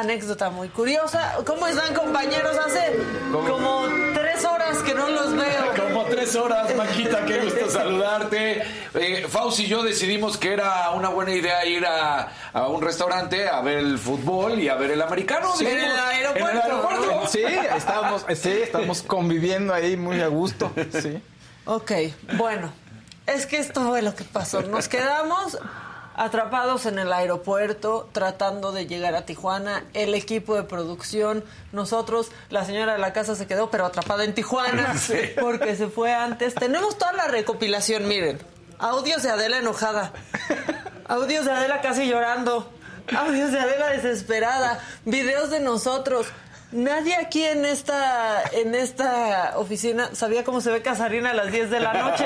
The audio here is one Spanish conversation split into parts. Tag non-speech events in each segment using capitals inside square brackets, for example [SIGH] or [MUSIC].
Anécdota muy curiosa. ¿Cómo están, compañeros? Hace como tres horas que no los veo. [LAUGHS] Como tres horas, Maquita, qué gusto [LAUGHS] saludarte. Eh, Fauci y yo decidimos que era una buena idea ir a, a un restaurante a ver el fútbol y a ver el americano. Sí, dijimos, en el aeropuerto. En el aeropuerto. [LAUGHS] Sí, estábamos, sí, estamos conviviendo ahí muy a gusto. Sí. Ok, bueno, es que esto fue lo que pasó. Nos quedamos atrapados en el aeropuerto tratando de llegar a Tijuana, el equipo de producción, nosotros, la señora de la casa se quedó pero atrapada en Tijuana [LAUGHS] Sí. porque se fue antes. Tenemos toda la recopilación, miren. Audios de Adela enojada, audios de Adela casi llorando, audios de Adela desesperada, videos de nosotros. Nadie aquí en esta en esta oficina sabía cómo se ve Casarina a las 10 de la noche.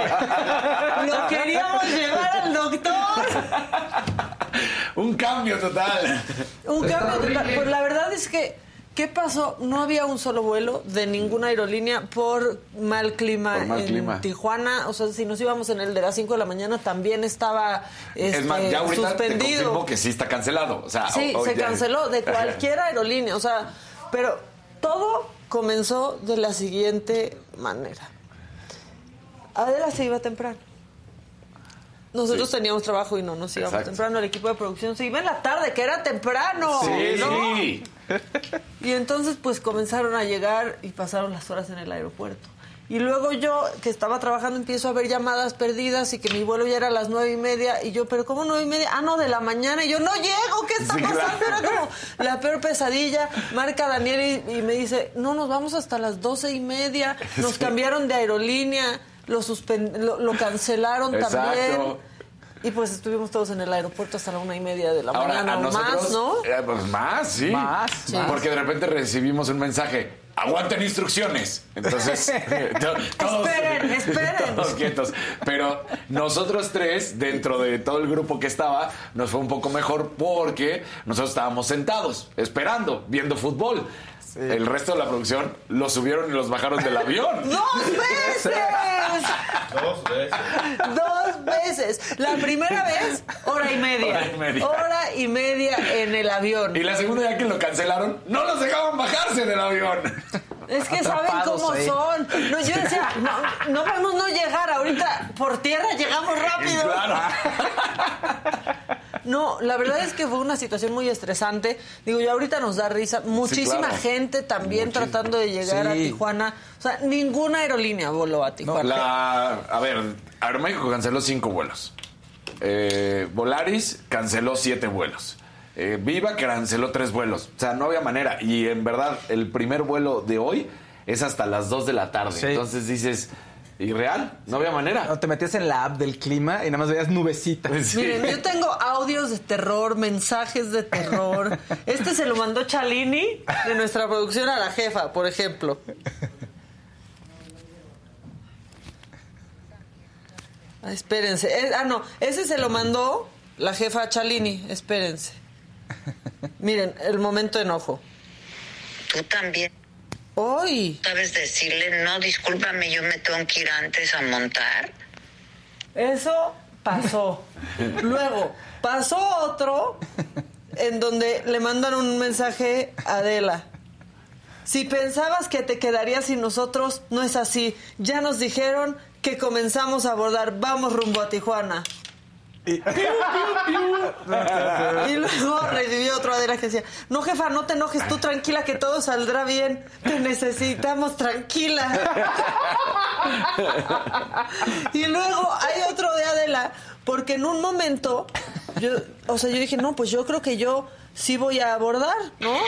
Lo queríamos llevar al doctor. Un cambio total. Un cambio total. Pues la verdad es que, ¿qué pasó? No había un solo vuelo de ninguna aerolínea por mal clima Por mal en clima. Tijuana. O sea, si nos íbamos en el de las 5 de la mañana, también estaba este, es más, ya ahorita te suspendido. confirmo que sí está cancelado. O sea, Sí, se ya- canceló de [LAUGHS] cualquier aerolínea, o sea, pero todo comenzó de la siguiente manera. Adela se iba temprano. Nosotros Sí. teníamos trabajo y no nos íbamos Exacto. temprano. El equipo de producción se iba en la tarde, que era temprano. Sí, ¿no? sí. Y entonces pues comenzaron a llegar y pasaron las horas en el aeropuerto. Y luego yo, que estaba trabajando, empiezo a ver llamadas perdidas y que mi vuelo ya era a las nueve y media. Y yo, ¿pero cómo nueve y media? Ah, no, de la mañana. Y yo, no llego, ¿qué está Sí, pasando? claro. Era como la peor pesadilla. Marca Daniel y, y me dice, no, nos vamos hasta las doce y media. [LAUGHS] Nos Sí. cambiaron de aerolínea. lo, lo, lo cancelaron Exacto. también. Y pues estuvimos todos en el aeropuerto hasta la una y media de la Ahora, mañana a nosotros, más, ¿no? eh, pues más, sí. Más, Sí. más. Porque de repente recibimos un mensaje. Aguanten instrucciones. Entonces, [LAUGHS] to- todos, Esperen, esperen. [LAUGHS] todos quietos. Pero nosotros tres, dentro de todo el grupo que estaba, nos fue un poco mejor porque nosotros estábamos sentados, esperando, viendo fútbol. El resto de la producción los subieron y los bajaron del avión. [LAUGHS] ¡Dos veces! Dos veces. Dos veces. La primera vez, hora y media. Hora y media. Hora y media en el avión. Y la segunda ya que lo cancelaron, no los dejaban bajarse del avión. Es que saben cómo ahí. son. No, yo decía, no, no podemos no llegar. Ahorita por tierra llegamos rápido. Claro. [LAUGHS] No, la verdad es que fue una situación muy estresante. Digo, yo ahorita nos da risa. Muchísima claro. gente también Muchísimo. tratando de llegar a. Tijuana. O sea, ninguna aerolínea voló a Tijuana. La, a ver, Aeroméxico canceló cinco vuelos. Eh, Volaris canceló siete vuelos. Eh, Viva canceló tres vuelos. O sea, no había manera. Y en verdad, el primer vuelo de hoy es hasta las 2 de la tarde. Sí. Entonces dices, ¿y real? No había manera. No, te metías en la app del clima y nada más veías nubecitas. [LAUGHS] Sí. Miren, yo tengo audios de terror, mensajes de terror. Este se lo mandó Chalini de nuestra producción a la jefa, por ejemplo. Ah, espérense. Eh, ah, no, ese se lo mandó la jefa a Chalini. Espérense. Miren, el momento de enojo. Tú también ¡Uy! sabes decirle, no, discúlpame, yo me tengo que ir antes a montar. Eso pasó. Luego, pasó otro en donde le mandan un mensaje a Adela. Si pensabas que te quedarías sin nosotros, no es así. Ya nos dijeron que comenzamos a abordar. Vamos rumbo a Tijuana. Y luego recibió otro Adela que decía, no jefa, no te enojes, tú tranquila que todo saldrá bien, te necesitamos tranquila. y luego hay otro de Adela, porque en un momento, yo, o sea, yo dije, no, pues yo creo que yo sí voy a abordar, ¿no?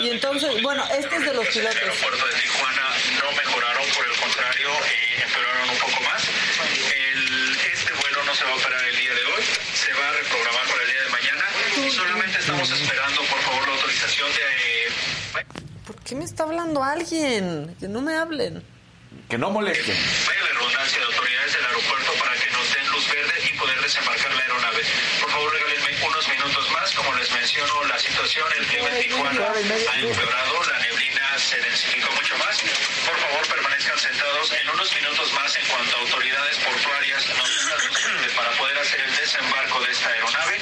Y entonces, bueno, este es de los pilotos. aeropuerto de Tijuana no mejoraron, por el contrario, eh, empeoraron un poco más. El- este vuelo no se va a operar el día de hoy, se va a reprogramar para el día de mañana. Solamente estamos esperando, por favor, la autorización de... eh, ¿Por qué me está hablando alguien? Que no me hablen. Que no molesten. Vaya la redundancia de autoridades del aeropuerto para que nos den luz verde y poder desembarcar la aeronave. Por favor, regálenme unos minutos más. Como les menciono, la situación, el clima en Tijuana ha empeorado, la neblina se densificó mucho más. Por favor, permanezcan sentados en unos minutos más en cuanto autoridades portuarias nos verde para poder hacer el desembarco de esta aeronave.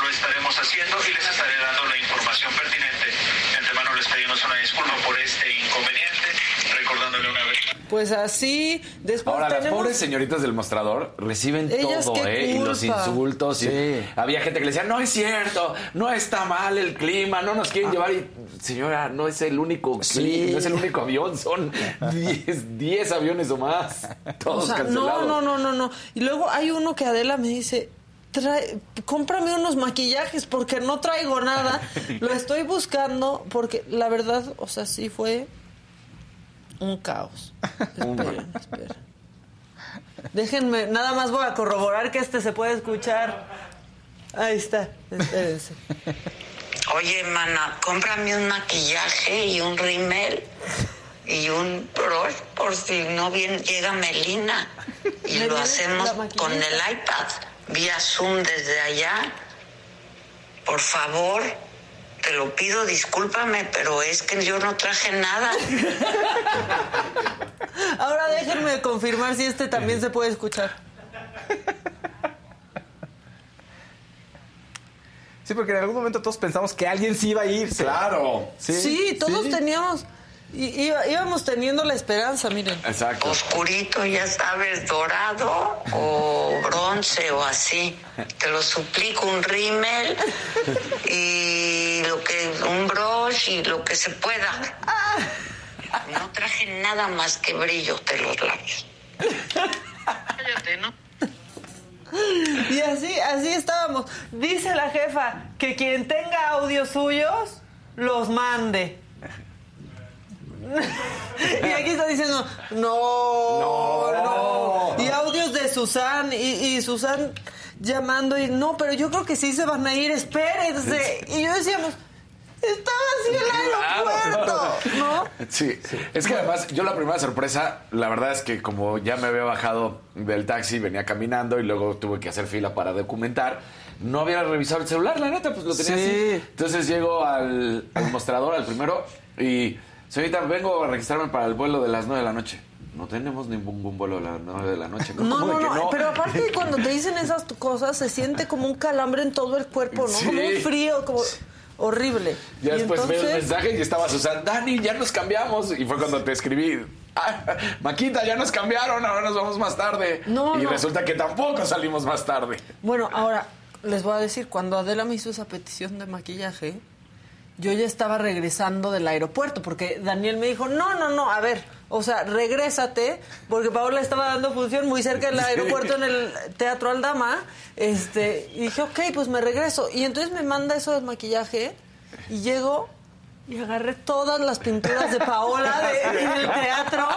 Lo estaremos haciendo y les estaré dando la información pertinente. De antemano les pedimos una disculpa por este inconveniente, recordándole una vez. Pues así, después Ahora, las pobres señoritas del mostrador reciben Ellas, todo, ¿eh? Y los insultos. y Sí. Había gente que le decía, no es cierto, no está mal el clima, no nos quieren llevar. Y, señora, no es el único clima, no es el único avión, son [LAUGHS] 10 10 aviones o más. [LAUGHS] Todos O sea, cancelados. no, no, no, no, no. Y luego hay uno que Adela me dice, trae, cómprame unos maquillajes porque no traigo nada. [LAUGHS] Lo estoy buscando porque la verdad, o sea, sí fue un caos. [LAUGHS] Esperen, esperen. Déjenme, nada más voy a corroborar que este se puede escuchar. Ahí está, espérense. Oye, mana, cómprame un maquillaje y un rímel y un brush por si no bien llega Melina. Y ¿Me lo hacemos con el iPad, vía Zoom desde allá. Por favor, te lo pido, discúlpame, pero es que yo no traje nada. [LAUGHS] Ahora déjenme confirmar si este también se puede escuchar. Sí, porque en algún momento todos pensamos que alguien sí iba a irse. Claro. Sí, todos sí. teníamos, iba- íbamos teniendo la esperanza, miren. Exacto. oscurito, ya sabes, dorado o bronce o así. Te lo suplico, un rímel y lo que un brush y lo que se pueda. No traje nada más que brillo de los labios. Cállate, ¿no? Y así, así estábamos. Dice la jefa que quien tenga audios suyos, los mande. y aquí está diciendo, no, no, Y audios de Susan y, y Susan llamando y no, pero yo creo que sí se van a ir, espérense. Y yo decíamos, estaba así el aeropuerto, ¿no? Sí. es que además yo la primera sorpresa, la verdad es que como ya me había bajado del taxi, venía caminando y luego tuve que hacer fila para documentar, no había revisado el celular, la neta, pues lo tenía así. Entonces llego al, al mostrador, al primero, y señorita, vengo a registrarme para el vuelo de las 9 de la noche. No tenemos ningún vuelo a las 9 de la noche. No, ¿Cómo no, que no, pero aparte [LAUGHS] cuando te dicen esas cosas se siente como un calambre en todo el cuerpo, ¿no? Sí. Como un frío, como horrible. Ya Y después veo el entonces- mensaje y estaba Susan, Dani, ya nos cambiamos. Y fue cuando te escribí, "Ah, Maquita, ya nos cambiaron, ahora nos vamos más tarde. No, y no. resulta que tampoco salimos más tarde. Bueno, ahora les voy a decir, cuando Adela me hizo esa petición de maquillaje, yo ya estaba regresando del aeropuerto, porque Daniel me dijo, no, no, no, a ver, o sea, regrésate, porque Paola estaba dando función muy cerca del aeropuerto en el Teatro Aldama, este, y dije, ok, pues me regreso. Y entonces me manda eso del maquillaje, y llego... Y agarré todas las pinturas de Paola de- en el teatro,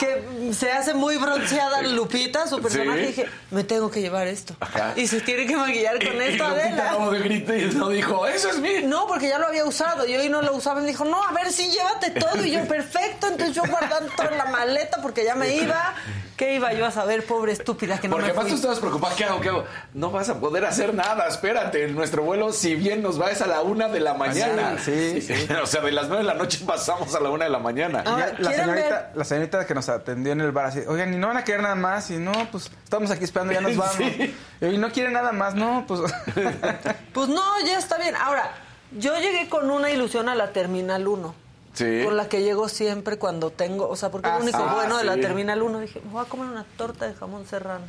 que se hace muy bronceada Lupita, su personaje, Sí. y dije, me tengo que llevar esto. Ajá. Y se tiene que maquillar con Y- esto, y Lupita como Adela. de grito y no dijo, eso es mío. No, porque ya lo había usado y hoy no lo usaba. Y me dijo, no, a ver, sí, llévate todo. Y yo, perfecto. Entonces yo guardando todo en la maleta porque ya me iba. ¿Qué iba yo a saber, pobre estúpida, que no Porque me además tú estabas preocupada, ¿qué hago? ¿Qué hago? No vas a poder hacer nada, espérate. Nuestro vuelo, si bien nos va, es a la una de la mañana. Sí, sí. [LAUGHS] o sea, de las nueve de la noche pasamos a la una de la mañana. Ah, la, ¿quieren señorita, la señorita que nos atendió en el bar así, oigan, ¿y no van a querer nada más? Y no, pues estamos aquí esperando, ya nos [LAUGHS] vamos. Sí. Y no quiere nada más, no, pues... [LAUGHS] Pues no, ya está bien. Ahora, yo llegué con una ilusión a la Terminal 1. Sí. Con la que llego siempre cuando tengo, o sea, porque es Ah, lo único sí. bueno de la sí. Terminal 1. Dije, me voy a comer una torta de jamón serrano.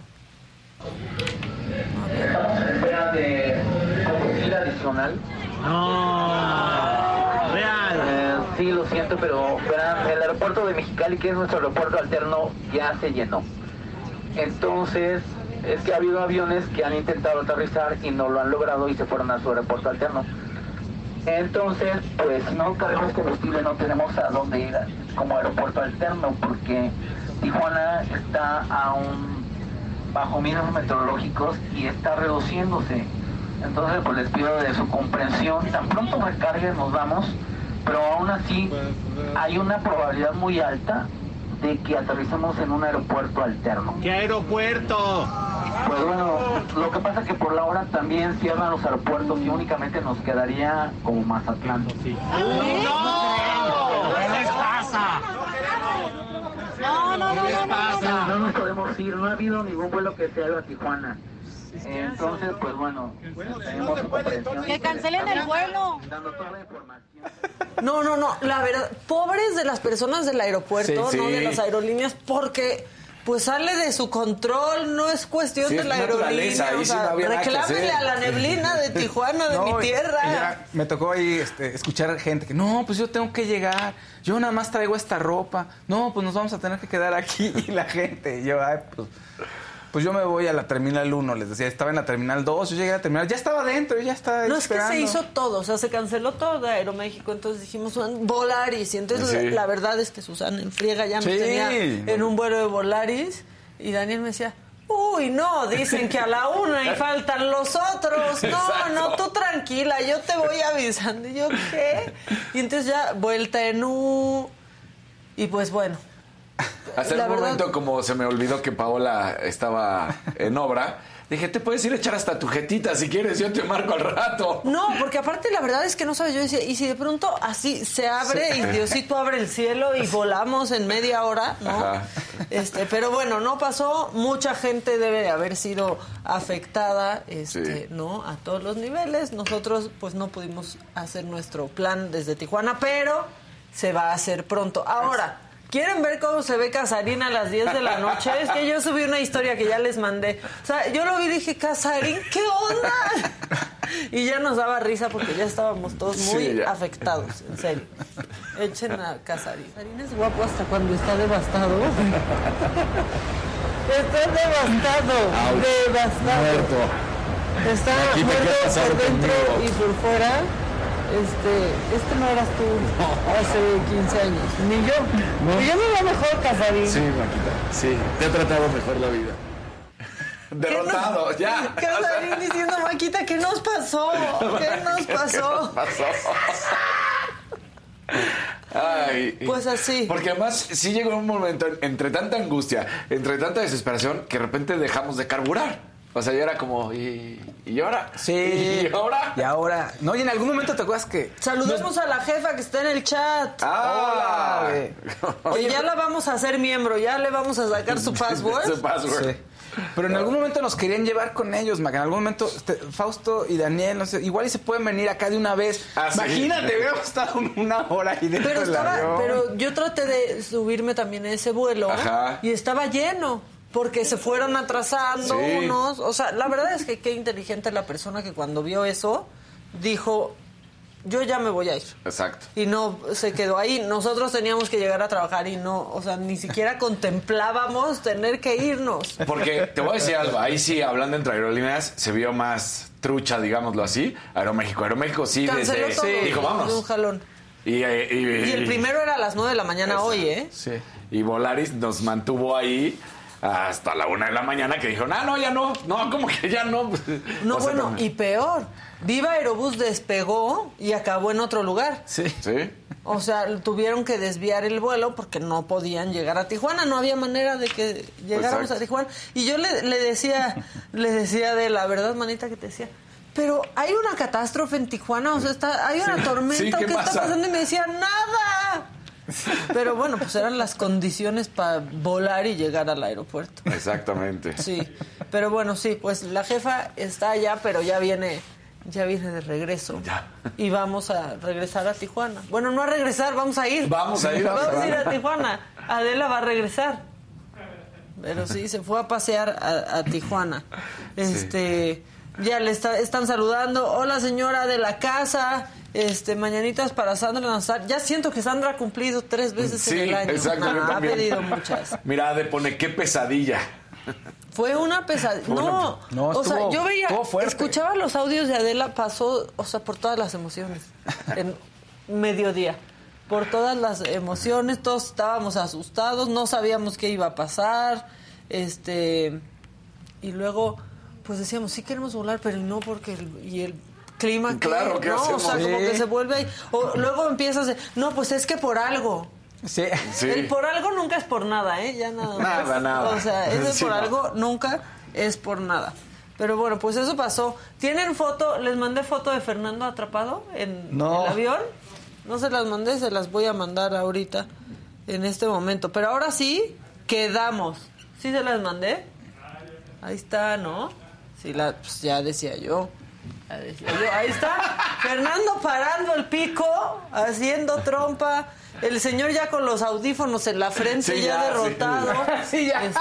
Estamos en espera de combustible adicional. No, real. sí, lo siento, pero el aeropuerto de Mexicali, que es nuestro aeropuerto alterno, ya se llenó. Entonces, es que ha habido aviones que han intentado aterrizar y no lo han logrado y se fueron a su aeropuerto alterno. Entonces, pues no cargamos combustible, no tenemos a dónde ir como aeropuerto alterno, porque Tijuana está a un bajo mínimos meteorológicos y está reduciéndose. Entonces, pues les pido de su comprensión. Tan pronto recarguen, nos vamos, pero aún así hay una probabilidad muy alta de que aterricemos en un aeropuerto alterno. ¿Qué aeropuerto? Pues bueno, lo que pasa es que por la hora también cierran los aeropuertos y únicamente nos quedaría como Mazatlán. ¡No! ¿Qué les pasa? No, no, no, no, no, no. No nos podemos ir, no ha habido ningún vuelo que se haga a Tijuana. Entonces, pues bueno, tenemos su comprensión. Que cancelen el vuelo. Dando toda la información. No, no, no, la verdad, pobres de las personas del aeropuerto, Sí, no sí. de las aerolíneas, porque pues sale de su control, no es cuestión Sí, de la aerolínea. O sí sea, no hacer. a la neblina de [LAUGHS] Tijuana, de No, mi tierra. ya me tocó ahí este, escuchar gente que, no, pues yo tengo que llegar, yo nada más traigo esta ropa, no, pues nos vamos a tener que quedar aquí [LAUGHS] y la gente, y yo, ay, pues, pues yo me voy a la Terminal 1, les decía, estaba en la Terminal 2, yo llegué a la Terminal, ya estaba adentro, yo ya estaba No es que se hizo todo, o sea, se canceló todo de Aeroméxico, entonces dijimos "Bueno, Volaris, y entonces Sí. la, la verdad es que Susana en friega ya me tenía en un vuelo de Volaris y Daniel me decía, uy, no, dicen que a la una y faltan los otros, no, Exacto. no, tú tranquila, yo te voy avisando, y yo, ¿qué? Y entonces ya, vuelta en U, y pues bueno. Hasta el verdad- momento, como se me olvidó que Paola estaba en obra, dije, te puedes ir a echar hasta tu jetita si quieres, yo te marco al rato. No, porque aparte la verdad es que no sabes, yo decía, y si de pronto así se abre y Diosito abre el cielo y [LAUGHS] volamos en media hora, ¿no? Ajá. Este, pero bueno, no pasó, mucha gente debe de haber sido afectada, este, Sí. ¿no? A todos los niveles. Nosotros pues no pudimos hacer nuestro plan desde Tijuana, pero se va a hacer pronto. Ahora, ¿Quieren ver cómo se ve Casarín a las 10 de la noche? Es que yo subí una historia que ya les mandé. O sea, yo lo vi y dije, Casarín, ¿qué onda? Y ya nos daba risa porque ya estábamos todos muy Sí, afectados, en serio. Echen a Casarín. Casarín es guapo hasta cuando está devastado. Está devastado, devastado. Está muerto quedas pasado por dentro conmigo. y por fuera. Este, este no eras tú hace 15 años, ni yo. Y yo me veo mejor, Casarín. Sí, Maquita, sí. Te ha tratado mejor la vida. Derrotado, [LAUGHS] ya. Casarín diciendo, Maquita, ¿qué nos pasó? [LAUGHS] ¿Qué nos pasó? pasó? Ay, Pues así. Porque además sí llegó un momento en- entre tanta angustia, entre tanta desesperación, que de repente dejamos de carburar. O sea, ya era como, ¿y, y ahora? Sí. [LAUGHS] ¿Y ahora? Y ahora. No, y en algún momento te acuerdas que. Saludemos a la jefa que está en el chat. ¡Ah! Hola, Y ya la vamos a hacer miembro, ya le vamos a sacar su [LAUGHS] password. Su password. Sí. Pero en algún momento nos querían llevar con ellos, Mac. En algún momento, este, Fausto y Daniel, no sé, igual y se pueden venir acá de una vez. Ah, sí. Imagínate, hubiéramos estado una hora ahí dentro Pero del estaba, avión. pero yo traté de subirme también a ese vuelo Ajá. y estaba lleno. Porque se fueron atrasando Sí. unos. O sea, la verdad es que qué inteligente la persona que cuando vio eso dijo: Yo ya me voy a ir. Exacto. Y no se quedó ahí. Nosotros teníamos que llegar a trabajar y no, o sea, ni siquiera contemplábamos tener que irnos. Porque te voy a decir algo, ahí sí, hablando entre aerolíneas, se vio más trucha, digámoslo así, Aeroméxico. Aeroméxico sí, Canceló desde... todo. Dijo, De un jalón. Y, eh, y- Y el primero era a las 9 de la mañana hoy, ¿eh? Sí. Y Volaris nos mantuvo ahí hasta la una de la mañana que dijeron, ah, no, ya no, no, como que ya no. No, [LAUGHS] O sea, bueno, y peor. Viva Aerobús despegó y acabó en otro lugar. Sí. Sí. O sea, tuvieron que desviar el vuelo porque no podían llegar a Tijuana, no había manera de que llegáramos Exacto. a Tijuana. Y yo le, le decía, le decía de la verdad, manita, que te decía, pero hay una catástrofe en Tijuana, o sea, está, hay una tormenta, Sí, ¿qué ¿qué, está pasa? pasando? Y me decía, nada. [LAUGHS] Pero bueno, pues eran las condiciones para volar y llegar al aeropuerto. Exactamente. Sí, pero bueno, sí, pues la jefa está allá, pero ya viene, ya viene de regreso. Ya. Y vamos a regresar a Tijuana. Bueno, no a regresar, vamos a ir. Vamos a ir a Vamos a ir a Tijuana. Adela va a regresar. Pero sí, se fue a pasear a, a Tijuana. Este, ya le está- están saludando. Hola señora de la casa. Este, mañanitas para Sandra Nazar. Ya siento que Sandra ha cumplido tres veces Sí, en el año. exacto, yo No, ha también. pedido muchas. [LAUGHS] Mira, de pone qué pesadilla. Fue una pesadilla. No, No, o sea, estuvo- yo veía, estuvo escuchaba los audios de Adela, pasó, o sea, por todas las emociones, en mediodía. Por todas las emociones, todos estábamos asustados, no sabíamos qué iba a pasar, este, y luego, pues decíamos, sí queremos volar, pero no porque, el, y el clima. Claro, ¿qué no, hacemos? o sea, como que se vuelve ahí, o luego empiezas, de, no, pues es que por algo, Sí. Sí. el por algo nunca es por nada, ¿eh? Ya nada. más. Nada, nada. O sea, ese Sí, por no. algo nunca es por nada. Pero bueno, pues eso pasó. ¿Tienen foto? ¿Les mandé foto de Fernando atrapado en No. el avión? No se las mandé, se las voy a mandar ahorita, en este momento. Pero ahora sí, quedamos. ¿Sí se las mandé? Ahí está, ¿no? Sí, la, pues ya decía yo. Ya decía yo. Ahí está. [LAUGHS] Fernando parando el pico, haciendo trompa. El señor ya con los audífonos en la frente, Sí, ya, ya, derrotado. [LAUGHS] Sí, ya. Este,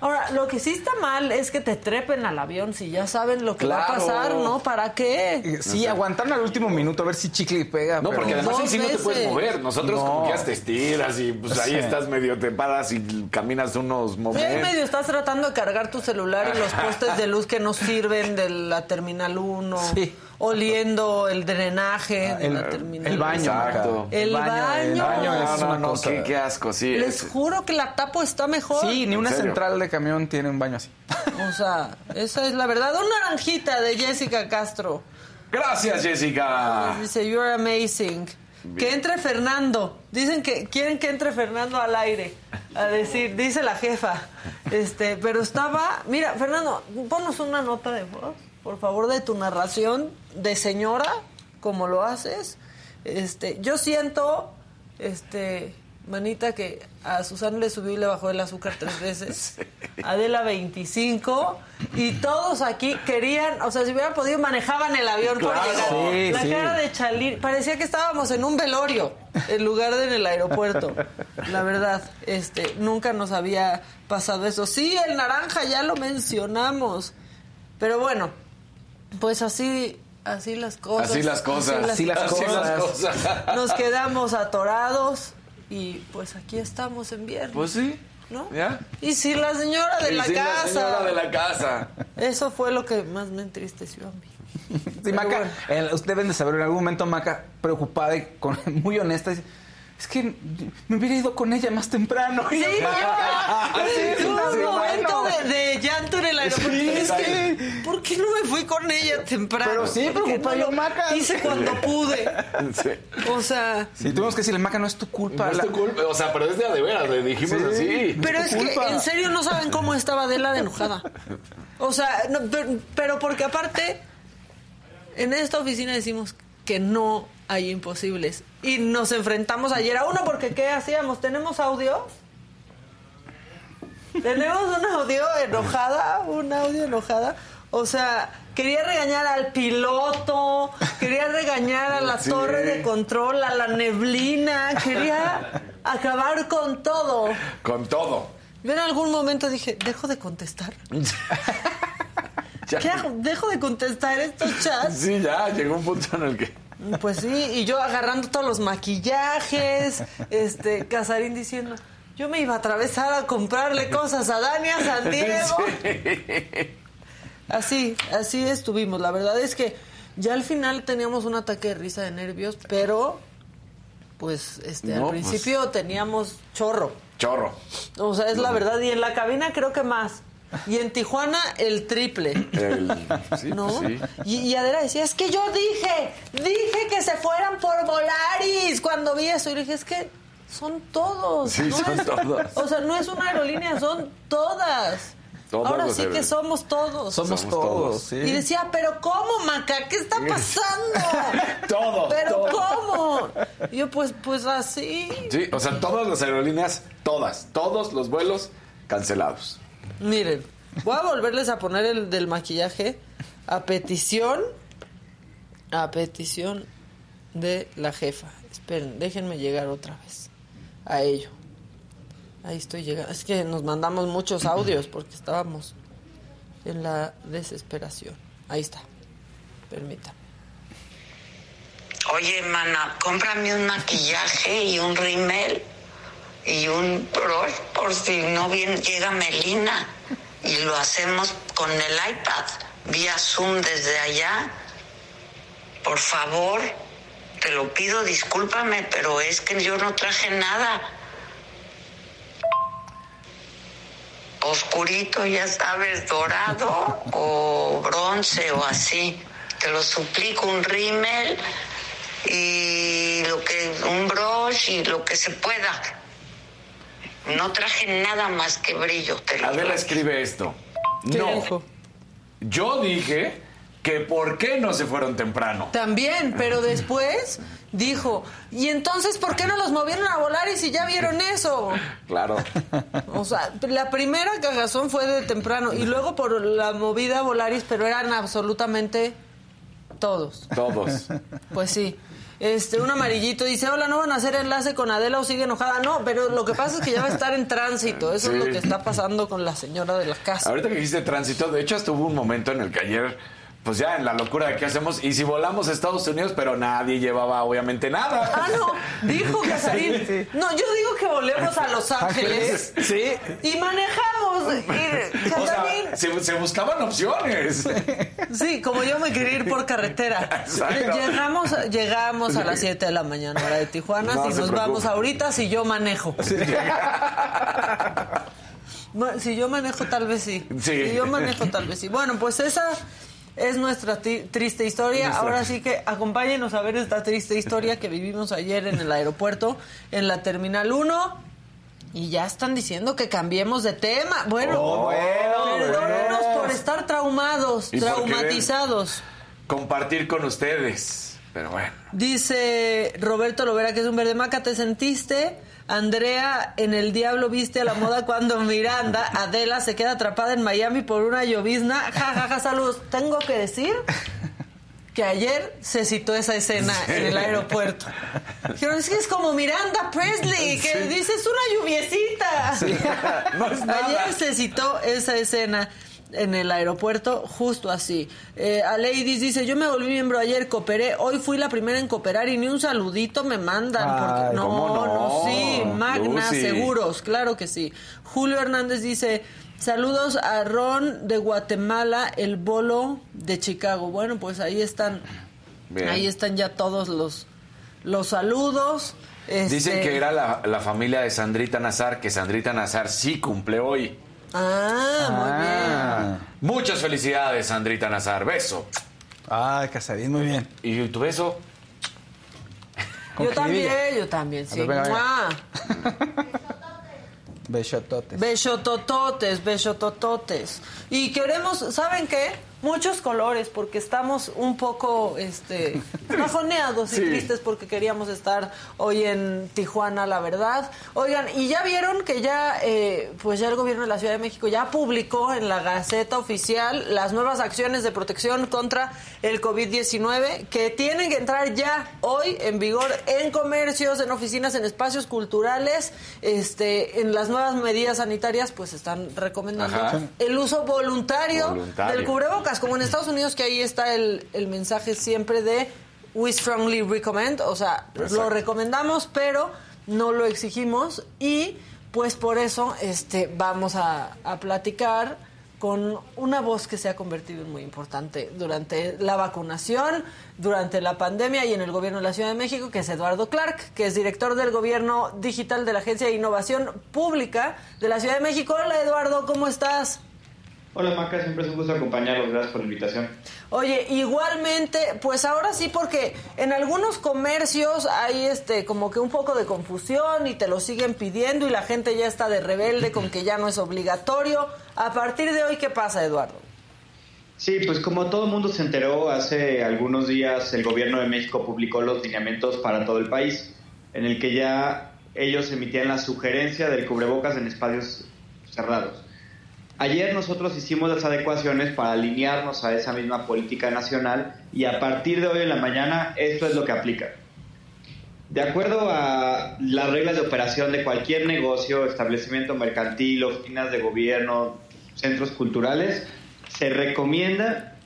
Ahora, lo que sí está mal es que te trepen al avión si ya saben lo que va a pasar, ¿no? ¿Para qué? Sí, aguantaron al último minuto a ver si chicle y pega. No, pero- porque además sí no te puedes mover. Nosotros como No. que ya te estiras y pues ahí Sí. estás medio, te paras y caminas unos Sí, momentos. medio estás tratando de cargar tu celular y los postes de luz que no sirven de la Terminal 1, [LAUGHS] Sí. Oliendo el drenaje de el, la Terminal el baño. Exacto. El baño. El baño es no, una no, cosa. qué, qué asco, sí. Les es- juro que la tapo está mejor. Sí, ni una serio? central de camión tiene un baño así. [LAUGHS] O sea, esa es la verdad. Una naranjita de Jessica Castro. Gracias, Jessica. Dice, you're amazing. Que entre Fernando. Dicen que quieren que entre Fernando al aire. A decir, dice la jefa. Este, pero estaba. Mira, Fernando, ponos una nota de voz, por favor, de tu narración de señora, como lo haces. Este, yo siento, este, manita, que a Susana le subió y le bajó el azúcar tres veces. [LAUGHS] Adela 25. Y todos aquí querían, o sea, si hubieran podido, manejaban el avión para Claro. llegar. Sí, la sí. cara de Chalín, parecía que estábamos en un velorio en lugar de en el aeropuerto. La verdad, este, nunca nos había pasado eso. Sí, el naranja ya lo mencionamos. Pero bueno, pues así así las cosas. Así las cosas. Así las cosas. cosas. Nos quedamos atorados y pues aquí estamos en viernes. Pues sí. ¿no? ¿Ya? Y si la señora de Y la casa. señora de la casa. Eso fue lo que más me entristeció a mí. Sí, Maca, eh, ustedes deben de saber, en algún momento Maca, preocupada y con- [LAUGHS] muy honesta, dice, es que me hubiera ido con ella más temprano. Sí, [LAUGHS] Sí, Tuve un sí, momento bueno. de, de llanto en el aeropuerto. Sí, es que, ¿por qué no me fui con ella temprano? Pero sí, ¿Por qué preocupada no Maca. Hice cuando pude. Sí. O sea, Sí, tuvimos que decirle, Maca, no es tu culpa. No es la- tu culpa. O sea, pero es de a de veras, le dijimos Sí. así. pero es que en serio no saben cómo estaba Adela de enojada. O sea, no, pero, pero porque aparte, en esta oficina decimos que no hay imposibles. Y nos enfrentamos ayer a uno porque ¿qué hacíamos? ¿Tenemos audio? Tenemos un audio enojada, un audio enojada. O sea, quería regañar al piloto, quería regañar a la Sí. torre de control, a la neblina, quería acabar con todo. Con todo. Yo en algún momento dije, dejo de contestar. [LAUGHS] ¿Qué hago? ¿Dejo de contestar estos chats? Sí, ya llegó un punto en el que. Pues sí, y yo agarrando todos los maquillajes, este, Casarín diciendo, yo me iba a atravesar a comprarle cosas a Dani, a San [LAUGHS] Diego. Así, así estuvimos. La verdad es que ya al final teníamos un ataque de risa de nervios, pero pues este No, al pues- principio teníamos chorro. Chorro. O sea, es la verdad. Y en la cabina creo que más. Y en Tijuana el triple. El- sí, ¿No? sí. Y, y Adela decía, es que yo dije, dije que se fueran por Volaris cuando vi eso. Y le dije, es que son todos. Sí, no son es- todas. O sea, no es una aerolínea, son todas. Todas Ahora sí que somos todos. Somos, Somos todos, todos. sí. Y decía, pero ¿cómo, Maca? ¿Qué está pasando? [LAUGHS] Todo, ¿Pero todo. cómo? Y yo, pues, pues así. Sí, o sea, todas las aerolíneas, todas, todos los vuelos cancelados. Miren, voy a volverles a poner el del maquillaje a petición, a petición de la jefa. Esperen, déjenme llegar otra vez a ello. Ahí estoy llegando. Es que nos mandamos muchos audios porque estábamos en la desesperación. Ahí está. Permítame. Oye, mana, cómprame un maquillaje y un rímel y un brush por si no viene, llega Melina. Y lo hacemos con el iPad, vía Zoom desde allá. Por favor, te lo pido, discúlpame, pero es que yo no traje nada. Oscurito, ya sabes, dorado o bronce o así. Te lo suplico, un rímel y lo que un brush y lo que se pueda. No traje nada más que brillo, te lo Adela escribe esto. ¿Qué no. dijo? Yo dije que por qué no se fueron temprano. También, pero después dijo, ¿y entonces por qué no los movieron a volar y si ya vieron eso? Claro. O sea, la primera cagazón fue de temprano y luego por la movida a Volaris, pero eran absolutamente todos. Todos. Pues sí. Este, un amarillito dice, hola, ¿no van a hacer enlace con Adela o sigue enojada? No, pero lo que pasa es que ya va a estar en tránsito. Eso es lo que está pasando con la señora de la casa. Ahorita que dijiste tránsito, de hecho hasta hubo un momento en el que ayer, pues ya en la locura de qué hacemos, y si volamos a Estados Unidos, pero nadie llevaba obviamente nada. Ah, no, dijo [LAUGHS] Casarín. Sí. No, yo digo que volemos a Los Ángeles. Sí. Y manejamos. Y [LAUGHS] O sea, se, se buscaban opciones. [LAUGHS] Sí, como yo me quería ir por carretera. Exacto. Llegamos, llegamos a las 7 de la mañana, hora de Tijuana. No si se nos vamos ahorita, si yo manejo. Si yo manejo, tal vez sí. Sí. Si yo manejo, tal vez sí. Bueno, pues esa es nuestra triste historia. Nuestra- Ahora sí que acompáñenos a ver esta triste historia que vivimos ayer en el aeropuerto, en la Terminal 1. Y ya están diciendo que cambiemos de tema. Bueno, Oh, bueno, perdónenos bueno. por estar traumados, traumatizados. Compartir con ustedes. Pero bueno. Dice Roberto Lovera que es un verde maca, ¿te sentiste? Andrea, en El Diablo viste a la moda cuando Miranda, Adela se queda atrapada en Miami por una llovizna. Ja, ja, ja, saludos. Tengo que decir que ayer se citó esa escena en el aeropuerto. Dijeron, es que es como Miranda Presley, que dice, es una lluviecita. [LAUGHS] No es nada. Ayer se citó esa escena en el aeropuerto justo así. Eh, a Ladies dice, yo me volví miembro ayer, cooperé, hoy fui la primera en cooperar y ni un saludito me mandan. porque- no, ¿cómo no? sí, Magna Lucy. Seguros, claro que sí. Julio Hernández dice, Saludos a Ron de Guatemala, el bolo de Chicago. Bueno, pues ahí están, Bien. ahí están ya todos los, los saludos. Dicen Este- que era la, la familia de Sandrita Nazar, que Sandrita Nazar sí cumple hoy. Ah, muy Ah. Muchas felicidades, Sandrita Nazar. Beso. Ay, Casarín, muy bien. ¿Y tu beso? bien. Yo también, yo también, sí. ver, venga, venga. [LAUGHS] Besototes. Bellotototes. Y queremos, ¿saben qué? Muchos colores, porque estamos un poco este, [LAUGHS] bajoneados y Sí. tristes porque queríamos estar hoy en Tijuana, la verdad. Oigan, y ya vieron que ya, eh, pues ya el gobierno de la Ciudad de México ya publicó en la Gaceta Oficial las nuevas acciones de protección contra el COVID-19 que tienen que entrar ya hoy en vigor en comercios, en oficinas, en espacios culturales, este, en las nuevas medidas sanitarias, pues están recomendando Ajá. el uso voluntario, Voluntario. del cubrebocas, como en Estados Unidos que ahí está el, el mensaje siempre de we strongly recommend, o sea, lo recomendamos, pero no lo exigimos y pues por eso este vamos a, a platicar con una voz que se ha convertido en muy importante durante la vacunación, durante la pandemia y en el gobierno de la Ciudad de México, que es Eduardo Clark, que es director del gobierno digital de la Agencia de Innovación Pública de la Ciudad de México. Hola Eduardo, ¿cómo estás? Hola Maca, siempre es un gusto acompañarlos, gracias por la invitación. Oye, igualmente, pues ahora sí, porque en algunos comercios hay este como que un poco de confusión y te lo siguen pidiendo y la gente ya está de rebelde con que ya no es obligatorio. A partir de hoy, ¿qué pasa, Eduardo? Sí, pues como todo el mundo se enteró, hace algunos días el gobierno de México publicó los lineamientos para todo el país, en el que ya ellos emitían la sugerencia del cubrebocas en espacios cerrados. Ayer nosotros hicimos las adecuaciones para alinearnos a esa misma política nacional y a partir de hoy en la mañana esto es lo que aplica. De acuerdo a las reglas de operación de cualquier negocio, establecimiento mercantil, oficinas de gobierno, centros culturales, se recomienda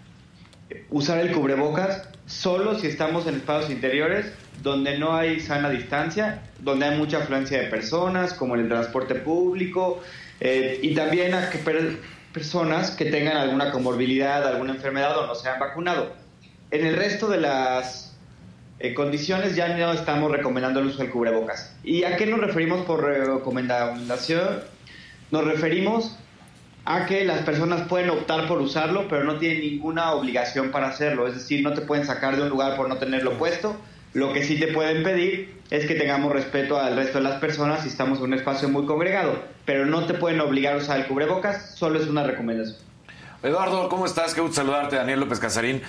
usar el cubrebocas solo si estamos en espacios interiores donde no hay sana distancia, donde hay mucha afluencia de personas, como en el transporte público, eh, y también a que per- personas que tengan alguna comorbilidad, alguna enfermedad o no se han vacunado. En el resto de las eh, condiciones ya no estamos recomendando el uso del cubrebocas. ¿Y a qué nos referimos por recomendación? Nos referimos a que las personas pueden optar por usarlo, pero no tienen ninguna obligación para hacerlo. Es decir, no te pueden sacar de un lugar por no tenerlo puesto. Lo que sí te pueden pedir es que tengamos respeto al resto de las personas si estamos en un espacio muy congregado, pero no te pueden obligar a usar el cubrebocas, solo es una recomendación. Eduardo, ¿cómo estás? Qué gusto saludarte, Daniel López Casarín.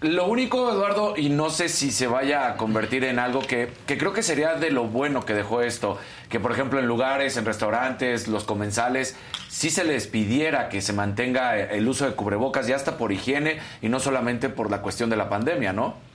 Lo único, Eduardo, y no sé si se vaya a convertir en algo que, que creo que sería de lo bueno que dejó esto, que por ejemplo en lugares, en restaurantes, los comensales, sí se les pidiera que se mantenga el uso de cubrebocas ya hasta por higiene y no solamente por la cuestión de la pandemia, ¿no?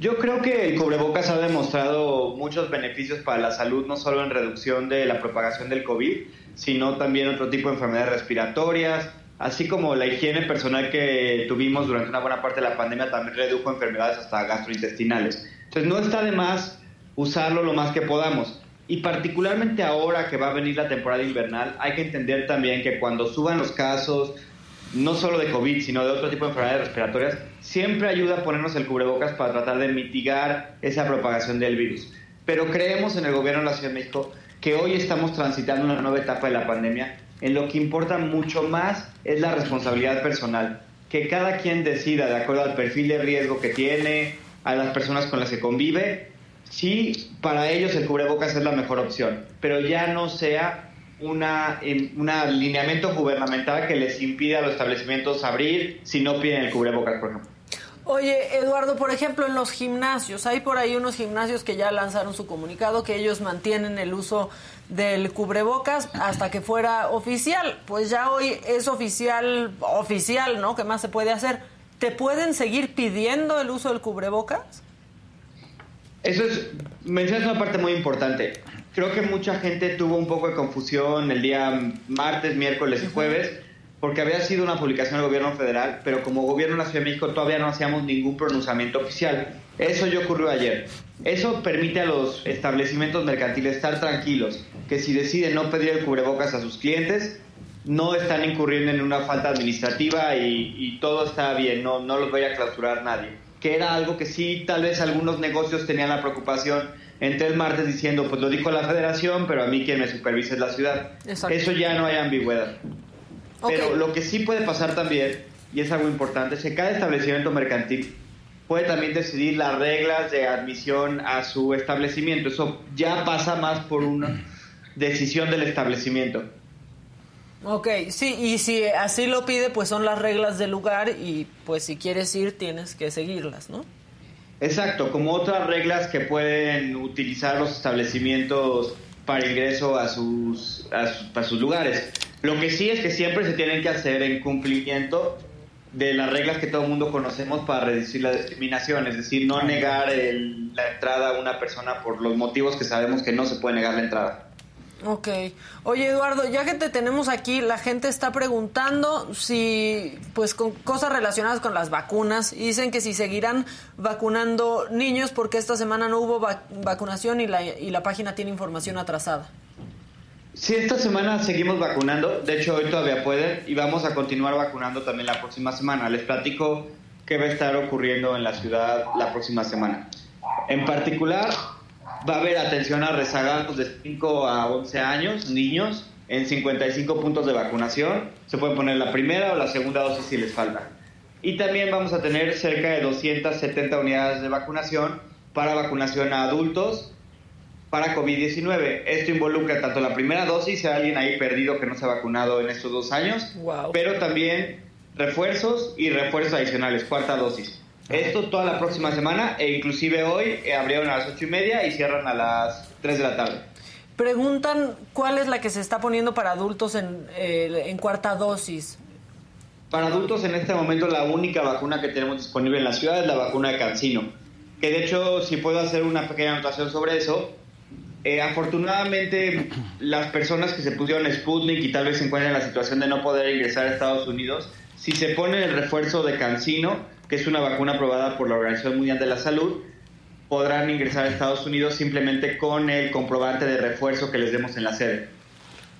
Yo creo que el cubrebocas ha demostrado muchos beneficios para la salud, no solo en reducción de la propagación del COVID, sino también otro tipo de enfermedades respiratorias, así como la higiene personal que tuvimos durante una buena parte de la pandemia también redujo enfermedades hasta gastrointestinales. Entonces no está de más usarlo lo más que podamos. Y particularmente ahora que va a venir la temporada invernal, hay que entender también que cuando suban los casos, no solo de COVID, sino de otro tipo de enfermedades respiratorias, siempre ayuda a ponernos el cubrebocas para tratar de mitigar esa propagación del virus. Pero creemos en el gobierno de la Ciudad de México que hoy estamos transitando una nueva etapa de la pandemia, en lo que importa mucho más es la responsabilidad personal, que cada quien decida de acuerdo al perfil de riesgo que tiene, a las personas con las que convive, sí, para ellos el cubrebocas es la mejor opción, pero ya no sea una, un alineamiento gubernamental que les impida a los establecimientos abrir si no piden el cubrebocas, por ejemplo. Oye, Eduardo, por ejemplo, en los gimnasios, hay por ahí unos gimnasios que ya lanzaron su comunicado que ellos mantienen el uso del cubrebocas hasta que fuera oficial. Pues ya hoy es oficial, oficial, ¿no? ¿Qué más se puede hacer? ¿Te pueden seguir pidiendo el uso del cubrebocas? Eso es, mencionas una parte muy importante. Creo que mucha gente tuvo un poco de confusión el día martes, miércoles y jueves, porque había sido una publicación del gobierno federal, pero como gobierno de la Ciudad de México todavía no hacíamos ningún pronunciamiento oficial. Eso ya ocurrió ayer. Eso permite a los establecimientos mercantiles estar tranquilos, que si deciden no pedir el cubrebocas a sus clientes, no están incurriendo en una falta administrativa y, y todo está bien, no, no los voy a clausurar nadie. Que era algo que sí, tal vez algunos negocios tenían la preocupación en tres martes diciendo, pues lo dijo la federación, pero a mí quien me supervisa es la ciudad. Exacto. Eso ya no hay ambigüedad. Pero lo que sí puede pasar también, y es algo importante, es que cada establecimiento mercantil puede también decidir las reglas de admisión a su establecimiento. Eso ya pasa más por una decisión del establecimiento. Ok, sí, y si así lo pide, pues son las reglas del lugar y pues si quieres ir tienes que seguirlas, ¿no? Exacto, como otras reglas que pueden utilizar los establecimientos para ingreso a sus, a sus, lugares. Lo que sí es que siempre se tienen que hacer en cumplimiento de las reglas que todo el mundo conocemos para reducir la discriminación, es decir, no negar el- la entrada a una persona por los motivos que sabemos que no se puede negar la entrada. Ok. Oye, Eduardo, ya que te tenemos aquí, la gente está preguntando si, pues, con cosas relacionadas con las vacunas. Dicen que si seguirán vacunando niños porque esta semana no hubo vac- vacunación y la, y la página tiene información atrasada. Sí, esta semana seguimos vacunando, de hecho hoy todavía pueden y vamos a continuar vacunando también la próxima semana. Les platico qué va a estar ocurriendo en la ciudad la próxima semana. En particular, va a haber atención a rezagados de 5 a 11 años, niños, en 55 puntos de vacunación. Se pueden poner la primera o la segunda dosis si les falta. Y también vamos a tener cerca de 270 unidades de vacunación para vacunación a adultos para COVID-19. Esto involucra tanto la primera dosis, si hay alguien ahí perdido que no se ha vacunado en estos dos años, pero también refuerzos y refuerzos adicionales, cuarta dosis. Esto toda la próxima semana e inclusive hoy eh, abrieron a las ocho y media y cierran a las 3 de la tarde. Preguntan cuál es la que se está poniendo para adultos en, eh, en cuarta dosis. Para adultos en este momento la única vacuna que tenemos disponible en la ciudad es la vacuna de Cancino. Que de hecho, si puedo hacer una pequeña anotación sobre eso, eh, afortunadamente las personas que se pusieron Sputnik y tal vez se encuentran en la situación de no poder ingresar a Estados Unidos, si se pone el refuerzo de Cancino, que es una vacuna aprobada por la Organización Mundial de la Salud, podrán ingresar a Estados Unidos simplemente con el comprobante de refuerzo que les demos en la sede.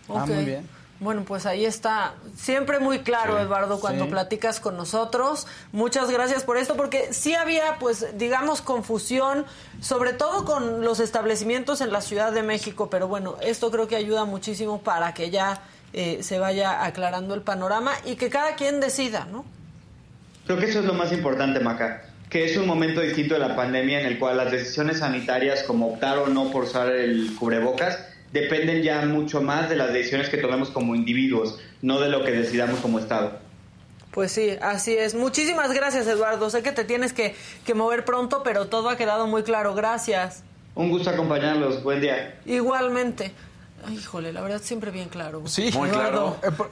Ah, Ok. muy bien. Bueno, pues ahí está. Siempre muy claro, Sí, Eduardo, cuando sí. platicas con nosotros. Muchas gracias por esto, porque sí había, pues, digamos, confusión, sobre todo con los establecimientos en la Ciudad de México, pero bueno, esto creo que ayuda muchísimo para que ya eh, se vaya aclarando el panorama y que cada quien decida, ¿no? Creo que eso es lo más importante, Maca, que es un momento distinto de la pandemia en el cual las decisiones sanitarias como optar o no por usar el cubrebocas dependen ya mucho más de las decisiones que tomemos como individuos, no de lo que decidamos como Estado. Pues sí, así es. Muchísimas gracias, Eduardo. Sé que te tienes que, que mover pronto, pero todo ha quedado muy claro. Gracias. Un gusto acompañarlos. Buen día. Igualmente. Ay, híjole, la verdad siempre bien claro. Sí, Muy Eduardo, claro.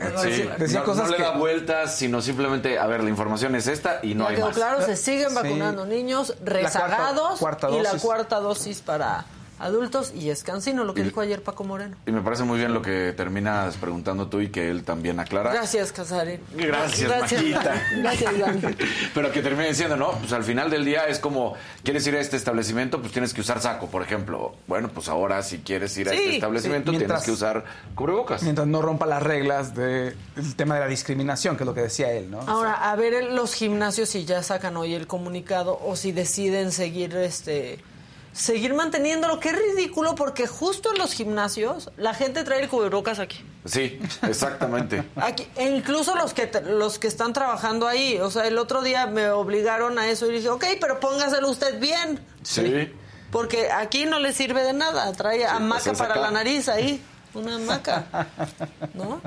Decía no, cosas no le que- da vueltas, sino simplemente, a ver, la información es esta y no Ya hay quedó más. claro, se siguen Sí. vacunando niños rezagados cuarta y la cuarta dosis para adultos y es cansino, lo que Y- dijo ayer Paco Moreno. Y me parece muy bien lo que terminas preguntando tú y que él también aclara. Gracias, Casarín. Gracias, Maquita. Gracias, Iván. [LAUGHS] [LAUGHS] Pero que termine diciendo, no, pues al final del día es como, ¿quieres ir a este establecimiento? Pues tienes que usar saco, por ejemplo. Bueno, pues ahora si quieres ir a Sí, este establecimiento sí, tienes que usar cubrebocas. Mientras no rompa las reglas del tema de la discriminación, que es lo que decía él, ¿no? Ahora, a ver los gimnasios si ya sacan hoy el comunicado o si deciden seguir este seguir manteniéndolo, que es ridículo porque justo en los gimnasios la gente trae el cubrebocas aquí. Sí, exactamente. Aquí, e incluso los que los que están trabajando ahí, o sea, el otro día me obligaron a eso y dije, ok, pero póngaselo usted bien, Sí. porque aquí no le sirve de nada, trae hamaca pues es para acá. la nariz ahí, una hamaca, ¿no?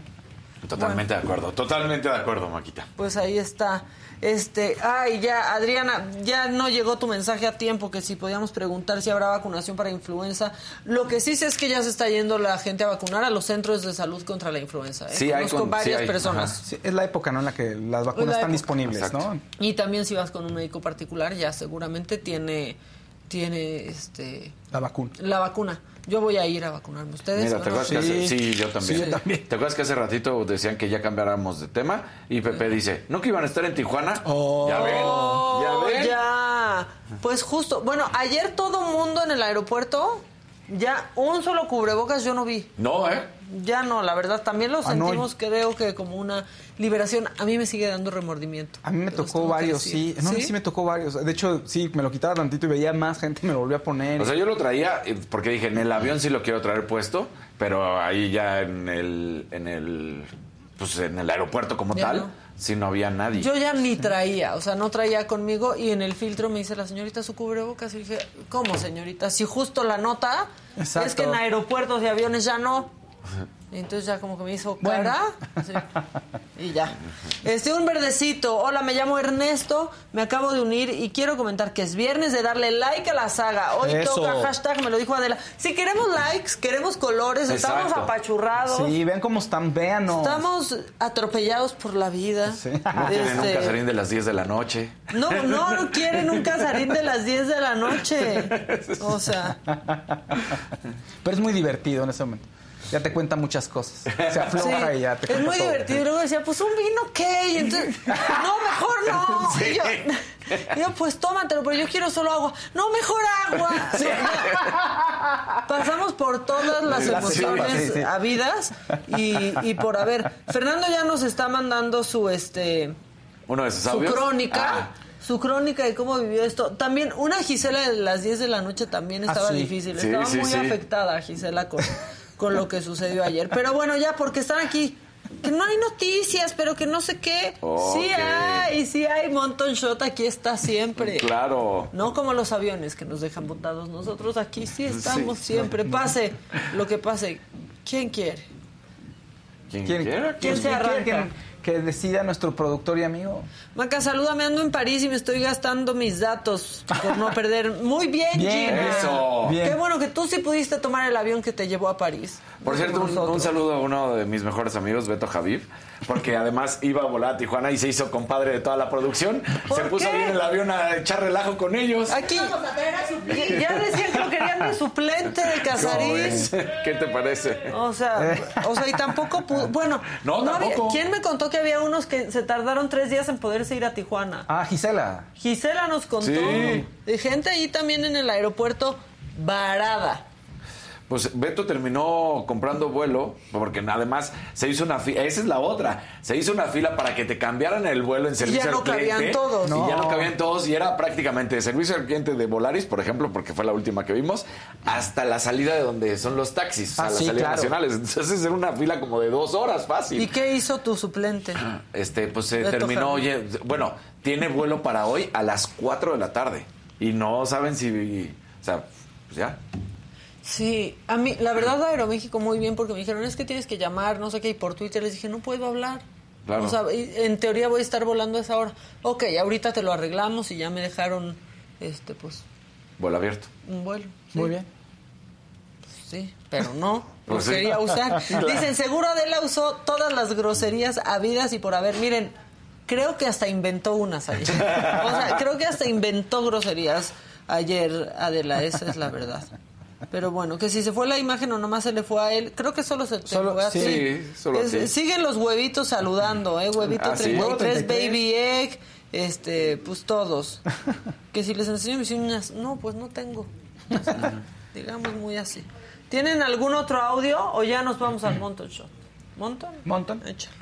Totalmente de acuerdo, totalmente de acuerdo, Maquita. Pues ahí está. Este, ay, ya, Adriana, ya no llegó tu mensaje a tiempo que si podíamos preguntar si habrá vacunación para influenza. Lo que sí sé es que ya se está yendo la gente a vacunar a los centros de salud contra la influenza. ¿eh? Sí, hay Conozco con- sí varias hay, personas. Sí, es la época, ¿no? En la que las vacunas la están época. disponibles, Exacto. ¿no? Y también si vas con un médico particular, ya seguramente tiene, tiene este, La vacuna. la vacuna. Yo voy a ir a vacunarme. ¿Ustedes? Mira, ¿te acuerdas que hace- Sí. sí, yo también. Sí, yo también. ¿Te acuerdas que hace ratito decían que ya cambiáramos de tema? Y Pepe dice, ¿no que iban a estar en Tijuana? Oh. Ya ven, Oh, ya ven. ya. Pues justo. Bueno, ayer todo mundo en el aeropuerto, ya un solo cubrebocas yo no vi. No, ¿eh? Ya no, la verdad, también lo Ah, no. sentimos, creo que como una liberación. A mí me sigue dando remordimiento. A mí me tocó varios, sí. No, a mí sí me tocó varios. De hecho, sí, me lo quitaba tantito y veía más gente, me lo volvía a poner. O sea, yo lo traía eh, porque dije, en el avión sí lo quiero traer puesto, pero ahí ya en el, en el, pues en el aeropuerto como Ya tal, no. Sí no había nadie. Yo ya ni traía, o sea, no traía conmigo y en el filtro me dice la señorita su cubrebocas y dije, ¿cómo señorita? Si justo la nota Exacto. es que en aeropuertos y aviones ya no. [LAUGHS] Y entonces ya como que me hizo Bueno. cara. Sí. Y ya. Este, un verdecito. Hola, me llamo Ernesto, me acabo de unir y quiero comentar que es viernes de darle like a la saga. Hoy Eso. toca hashtag, me lo dijo Adela. Si queremos likes, queremos colores, estamos apachurrados. Sí, vean cómo están, véanos. Estamos atropellados por la vida. Sí. No tienen un Este, casarín de las 10 de la noche. no, no, no quieren un casarín de las 10 de la noche. [LAUGHS] O sea, Pero es muy divertido en ese momento. Ya te cuenta muchas cosas. Se afloja sí, y ya te es cuenta muy todo. divertido. Y luego decía, pues un vino, ¿qué? Y entonces, [LAUGHS] no, mejor no. Y yo, y yo, pues tómatelo, pero yo quiero solo agua. No, mejor agua. [LAUGHS] Pasamos por todas las Las emociones etapas, sí, sí. habidas y, y por haber. Fernando ya nos está mandando su este Uno de sus su audios. crónica. Ah, Su crónica de cómo vivió esto. También, una Gisela de las 10 de la noche también Ah, estaba sí. difícil. Sí, estaba sí, muy sí. afectada Gisela con, [LAUGHS] con lo que sucedió ayer. Pero bueno, ya, porque están aquí. Que no hay noticias, pero que no sé qué. Sí hay, sí hay. Monton Shot aquí está siempre. claro. No como los aviones que nos dejan botados. Nosotros aquí sí estamos Sí. siempre. Pase lo que pase. ¿Quién quiere? ¿Quién, ¿Quién, quiera? ¿Quién se arranca? Que decida nuestro productor y amigo? Maca, salúdame, ando en París y me estoy gastando mis datos por no perder. Muy bien, Bien, Gina. eso. Bien. Qué bueno que tú sí pudiste tomar el avión que te llevó a París. Por cierto, un, saludo a uno de mis mejores amigos, Beto Javif, porque además iba a volar a Tijuana y se hizo compadre de toda la producción. ¿Por Se puso qué? bien en el avión a echar relajo con ellos. Aquí. Ya decían que lo querían de suplente de ¿Cómo Casarín. ¿Qué te parece? O sea, o sea, y tampoco pudo. Bueno, No, había- tampoco. ¿quién me contó que había unos que se tardaron tres días en poderse ir a Tijuana? Ah, Gisela. Gisela nos contó Sí. de gente ahí también en el aeropuerto varada. Pues Beto terminó comprando vuelo, porque además se hizo una fila, esa es la otra, se hizo una fila para que te cambiaran el vuelo en servicio ya no al cliente. cabían todos. Y ya no cabían todos y era prácticamente de servicio al cliente de Volaris, por ejemplo, porque fue la última que vimos, hasta la salida de donde son los taxis, Ah, a las sí, salidas claro. nacionales. Entonces era una fila como de dos horas fácil. ¿Y qué hizo tu suplente? Este, pues se Beto terminó, oye, bueno, tiene vuelo para hoy a las 4 de la tarde. Y no saben si, o sea, pues ya. Sí, a mí, la verdad, Aeroméxico muy bien porque me dijeron, es que tienes que llamar, no sé qué, y por Twitter les dije, no puedo hablar. Claro. O sea, y- en teoría voy a estar volando a esa hora. Ok, ahorita te lo arreglamos y ya me dejaron, este, pues, Vuelo abierto. un vuelo. Sí, Muy bien. Sí, pero no, [LAUGHS] Pues sí. quería usar. [LAUGHS] Dicen, seguro Adela usó todas las groserías habidas y por haber. Miren, creo que hasta inventó unas ayer. [LAUGHS] O sea, creo que hasta inventó groserías ayer, Adela, esa es la verdad. Pero bueno, que si se fue la imagen o nomás se le fue a él, creo que solo se te Solo- fue a sí, ti. sí, solo a Es-. Siguen los huevitos saludando, ¿eh? Huevito Ah, ¿sí? 33, Huevo 33. Baby Egg, este, pues todos. [LAUGHS] Que si les enseño mis uñas, no, pues no tengo. O [LAUGHS] sea, digamos muy así. ¿Tienen algún otro audio o ya nos vamos al Monton Shot? ¿Monton? Monton. Échalo.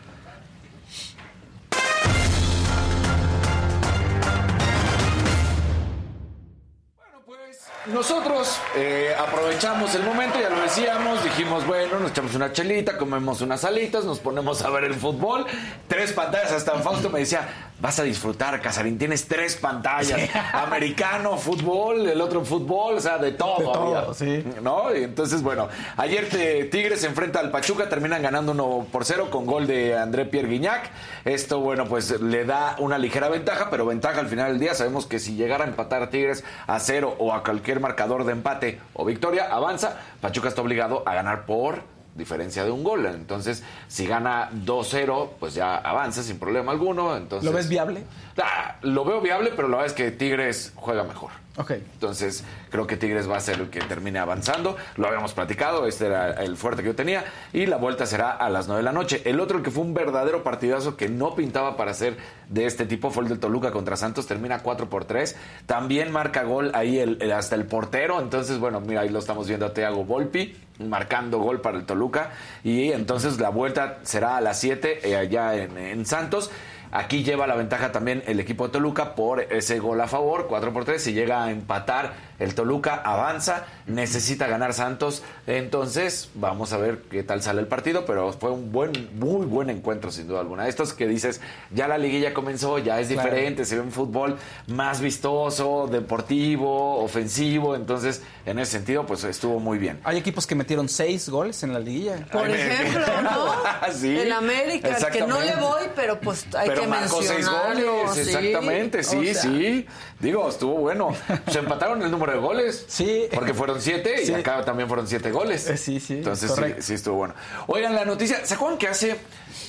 Nosotros eh, aprovechamos el momento, ya lo decíamos, dijimos, bueno, nos echamos una chelita, comemos unas alitas, nos ponemos a ver el fútbol, tres pantallas, hasta Fausto me decía, vas a disfrutar, Casarín, tienes tres pantallas, [LAUGHS] americano, fútbol, el otro fútbol, o sea, de todo. De todo, sí. ¿No? Y entonces, bueno, ayer te- Tigres se enfrenta al Pachuca, terminan ganando 1 por 0 con gol de André Pierre Guignac. Esto, bueno, pues le da una ligera ventaja, pero ventaja al final del día. Sabemos que si llegara a empatar a Tigres a cero o a cualquier marcador de empate o victoria, avanza. Pachuca está obligado a ganar por diferencia de un gol. Entonces, si gana 2-0, pues ya avanza sin problema alguno. Entonces, ¿Lo ves viable? Ah, lo veo viable, pero la verdad es que Tigres juega mejor. Entonces, creo que Tigres va a ser el que termine avanzando. Lo habíamos platicado, este era el fuerte que yo tenía. Y la vuelta será a las 9 de la noche. El otro, que fue un verdadero partidazo que no pintaba para ser de este tipo, fue el del Toluca contra Santos. Termina 4 por 3. También marca gol ahí el, hasta el portero. Entonces, bueno, mira, ahí lo estamos viendo a Thiago Volpi marcando gol para el Toluca. Y entonces la vuelta será a las 7 eh, allá en Santos. Aquí lleva la ventaja también el equipo de Toluca por ese gol a favor, 4 por 3. Si llega a empatar, el Toluca avanza, necesita ganar Santos. Entonces, vamos a ver qué tal sale el partido. Pero fue un buen, muy buen encuentro, sin duda alguna. Estos que dices, ya la liguilla comenzó, ya es Claro. diferente, se ve un fútbol más vistoso, deportivo, ofensivo. Entonces, en ese sentido, pues estuvo muy bien. Hay equipos que metieron seis goles en la liguilla. Por ejemplo, ¿no? [LAUGHS] Sí, en América, al que no le voy, pero pues hay Pero que marcó seis mencionarlo. goles, sí. exactamente, sí, O sea, sí. Digo, estuvo bueno. Se empataron el número de goles. Sí. Porque fueron siete Sí. y acá también fueron siete goles. Eh, sí, sí, Entonces sí, sí estuvo bueno. Oigan, la noticia, ¿se acuerdan que hace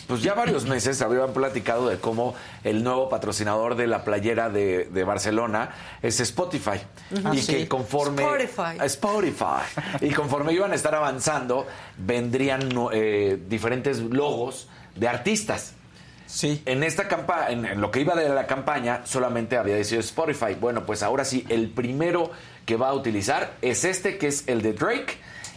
pues ya varios meses habían platicado de cómo el nuevo patrocinador de la playera de, de Barcelona es Spotify? Ah, Y sí. que conforme... Spotify. Spotify. Y conforme iban a estar avanzando, vendrían eh, diferentes logos de artistas. Sí. En esta campaña, en, lo que iba de la campaña, solamente había decidido Spotify. Bueno, pues ahora sí, el primero que va a utilizar es este, que es el de Drake.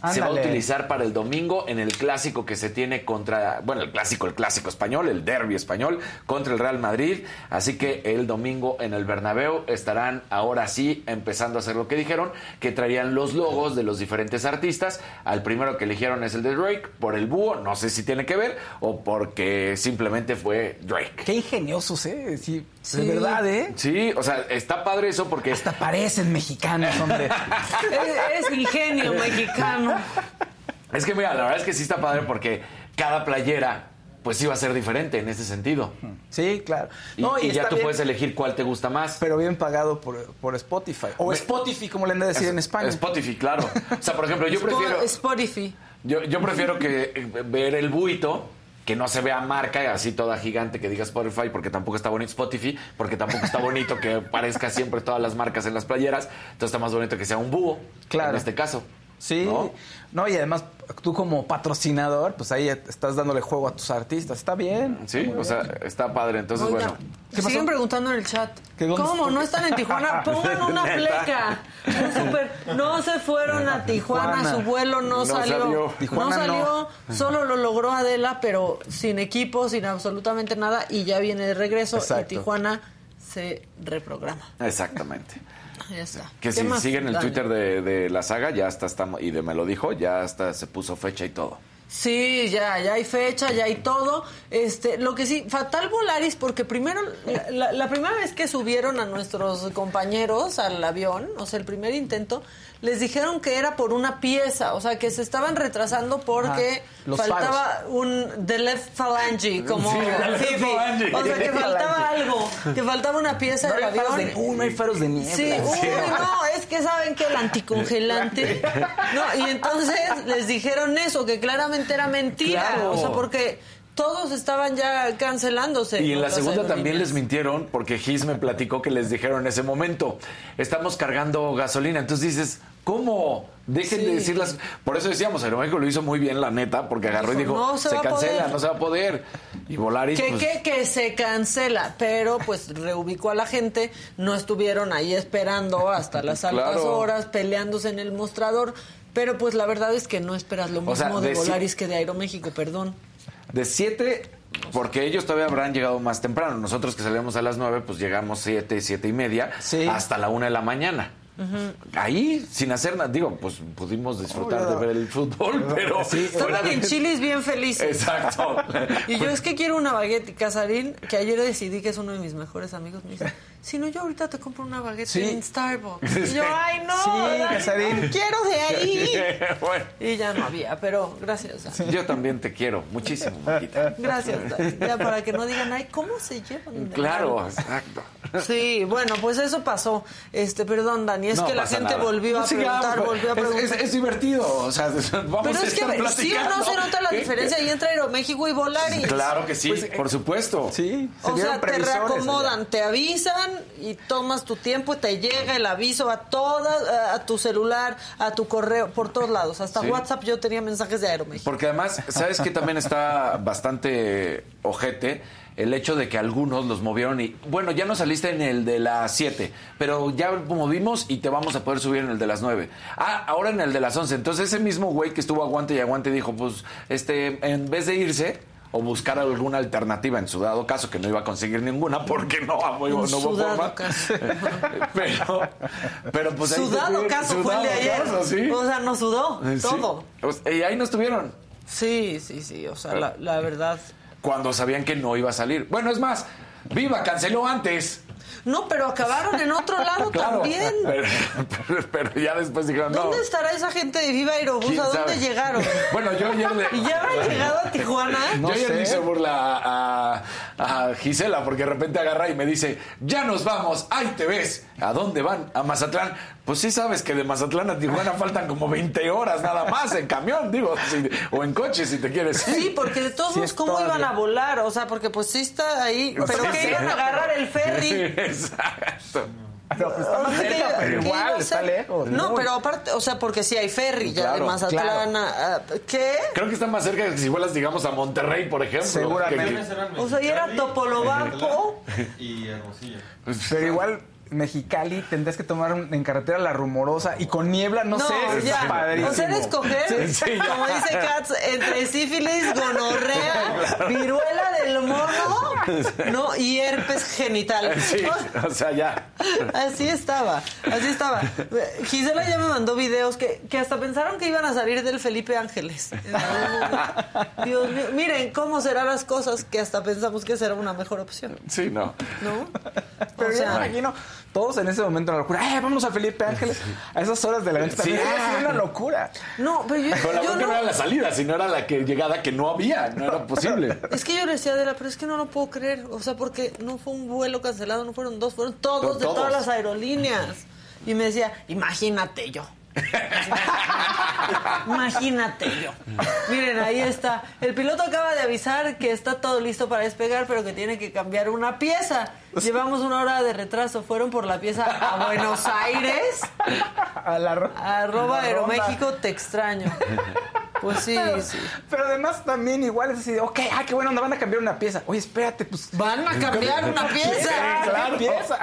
Se va a utilizar para el domingo en el clásico que se tiene contra, bueno, el clásico, el clásico español, el derby español contra el Real Madrid. Así que el domingo en el Bernabéu estarán ahora sí empezando a hacer lo que dijeron, que traerían los logos de los diferentes artistas. Al primero que eligieron es el de Drake por el búho, no sé si tiene que ver o porque simplemente fue Drake. Qué ingeniosos, ¿eh? Sí, Sí. De verdad, ¿eh? Sí, o sea, está padre eso porque Hasta parecen mexicanos, hombre. [LAUGHS] Es, es ingenio mexicano. es que mira, la verdad es que sí está padre porque cada playera pues iba a ser diferente en ese sentido. Sí, claro. Y, No, y ya tú bien, puedes elegir cuál te gusta más. Pero bien pagado por, por Spotify. O Me- Spotify, como le han de decir en España. Spotify, claro. O sea, por ejemplo, yo prefiero Spotify. yo, yo prefiero que eh, ver el buito que no se vea marca así toda gigante que diga Spotify porque tampoco está bonito Spotify porque tampoco está bonito que [LAUGHS] parezca siempre todas las marcas en las playeras entonces está más bonito que sea un búho Claro. en este caso Sí, ¿no? ¿no? y además tú como patrocinador, pues ahí estás dándole juego a tus artistas. Está bien. sí o sea está padre entonces bueno ¿Qué siguen preguntando en el chat. ¿Que dónde ¿Cómo? ¿No están en Tijuana? [LAUGHS] Pongan una. Un súper- No se fueron a Tijuana, Tijuana. su vuelo no, No salió. salió. Tijuana no salió, no. solo lo logró Adela, pero sin equipo, sin absolutamente nada, y ya viene de regreso. Exacto. Y Tijuana se reprograma. exactamente Ya está. que ¿Qué si más? siguen el Dale. Twitter de, de la saga ya hasta estamos y de me lo dijo ya hasta se puso fecha y todo Sí, ya, ya hay fecha, ya hay todo. Este, lo que sí, fatal Volaris, porque primero, la- la primera vez que subieron a nuestros compañeros al avión, o sea, el primer intento, les dijeron que era por una pieza, o sea, que se estaban retrasando porque faltaba un the left phalange, como Sí, Fifi. phalange. O sea, que faltaba [LAUGHS] algo, que faltaba una pieza No del avión. de, uh, no hay faros de niebla. Sí, [LAUGHS] uy, no, es que saben que el anticongelante. [LAUGHS] No, y entonces les dijeron eso, que claramente era mentira. Claro. O sea, porque todos estaban ya cancelándose. Y en la segunda también les mintieron porque Gis me platicó que les dijeron en ese momento, estamos cargando gasolina. Entonces dices, ¿cómo? Dejen de Sí. decirlas. Por eso decíamos, Aeroméxico lo hizo muy bien, la neta, porque agarró y Dijo, "No se se, cancela, poder". no se va a poder. Y Volaris, Que, pues, que, que se cancela, pero pues reubicó a la gente, no estuvieron ahí esperando hasta las [LAUGHS] altas Claro. horas, peleándose en el mostrador, pero pues la verdad es que no esperas lo mismo O sea, de de Volaris que de Aeroméxico, perdón. De 7, porque ellos todavía habrán llegado más temprano. Nosotros que salíamos a las 9, pues llegamos 7, 7 y media, Sí. hasta la 1 de la mañana. Ahí, sin hacer nada, digo, pues pudimos disfrutar de ver el fútbol, pero Sí, [LAUGHS] Estaban en Chilis bien felices. Exacto. [LAUGHS] Y yo es que quiero una baguette y Casarín, que ayer decidí que es uno de mis mejores amigos, me dice, si no, yo ahorita te compro una baguette Sí. en Starbucks. [LAUGHS] Y yo, ay, no, Sí, Casarín. no quiero de ahí. bueno, Y ya no había, pero gracias, Dani. yo también te quiero muchísimo, Maquita. Gracias, Dani. Ya para que no digan, ay, ¿cómo se llevan? Claro, mal?". exacto. Sí, bueno, pues eso pasó. Este, perdón, Dani, es No que la gente nada. volvió a preguntar, pues, volvió a es- preguntar. Es, es divertido, o sea, [LAUGHS] vamos Pero a es que, estar ¿sí o no se nota la diferencia ahí entre Aeroméxico y Volaris? Claro que sí, Pues, por supuesto. Sí, O sea, te reacomodan, te avisan y tomas tu tiempo, te llega el aviso a todas, a, a tu celular, a tu correo, por todos lados. Hasta Sí. WhatsApp yo tenía mensajes de Aeroméxico. Porque además, ¿sabes que también está bastante ojete? El hecho de que algunos los movieron y, bueno, ya no saliste en el de las 7, pero ya movimos y te vamos a poder subir en el de las 9. Ah, ahora en el de las 11. Entonces ese mismo güey que estuvo aguante y aguante dijo, pues, este, en vez de irse o buscar alguna alternativa en su dado caso, que no iba a conseguir ninguna porque no, no, En hubo forma. [LAUGHS] caso. pero, pero pues ahí caso fue el de ayer. caso, sí. O sea, nos sudó Sí. todo. Pues, Y ahí no estuvieron. Sí, sí, sí. O sea, la, la verdad. Cuando sabían que no iba a salir. Bueno, es más, Viva canceló antes. No, pero acabaron en otro [LAUGHS] lado Claro, también. Pero, pero- pero ya después dijeron, no. ¿Dónde estará esa gente de Viva Aerobús? ¿Quién ¿A dónde sabe? llegaron? [LAUGHS] Bueno, yo ayer le... [LAUGHS] ¿Y ya habrán llegado a Tijuana? yo ayer le hice burla a, a Gisela porque de repente agarra y me dice, ya nos vamos, ahí te ves. ¿A dónde van? A Mazatlán. Pues sí sabes que de Mazatlán a Tijuana faltan como 20 horas nada más en camión, digo, si- o en coche si te quieres. ir. Sí, porque de todos Sí, modos, es ¿cómo todavía. iban a volar? O sea, porque pues sí está ahí. ¿Pero sea, que sí. iban a agarrar el ferry? [LAUGHS] Exacto. No, pues está más cerca, ¿qué- pero igual, está lejos. No, muy. pero aparte, o sea, porque sí hay ferry ya de Claro, Mazatlán. a- a- ¿Qué? Creo que está más cerca que si vuelas, digamos, a Monterrey, por ejemplo. Seguramente. Que- O sea, y era Topolobampo. Y Hermosillo. Pero igual Mexicali tendrías que tomar en carretera la rumorosa y con niebla, no, sé, ya. padrísimo. O sea, escoger, Sí, sí, ya. como dice Katz, entre sífilis, gonorrea, [LAUGHS] viruela del mono, ¿no? Y herpes genital. Sí, o sea, ya. Así estaba, así estaba. Gisela ya me mandó videos que, que hasta pensaron que iban a salir del Felipe Ángeles. Dios mío, miren cómo serán las cosas que hasta pensamos que será una mejor opción, Sí, no. ¿no? Pero O yo sea- me imagino todos en ese momento en la locura. ¡Eh, vámonos a Felipe Ángeles! A esas horas de la noche también. Sí. Ah, una locura. No, pero yo, Pero la yo no no- era la salida, sino era la que llegada que no había, no era posible. [LAUGHS] Es que yo le decía a Adela, pero es que no lo puedo creer. O sea, porque no fue un vuelo cancelado, no fueron dos, fueron todos de todas las aerolíneas. Y me decía, imagínate yo. [LAUGHS] Imagínate yo. Miren, ahí está. El piloto acaba de avisar que está todo listo para despegar, pero que tiene que cambiar una pieza. [LAUGHS] Llevamos una hora de retraso. Fueron por la pieza a Buenos Aires. A la ro- Arroba la Aeroméxico, te extraño. Pues sí, Pero, sí. pero además también igual es así de, ok, ah, qué bueno, onda, van a cambiar una pieza. Oye, espérate, pues... Van a cambiar una pieza. Claro, pieza.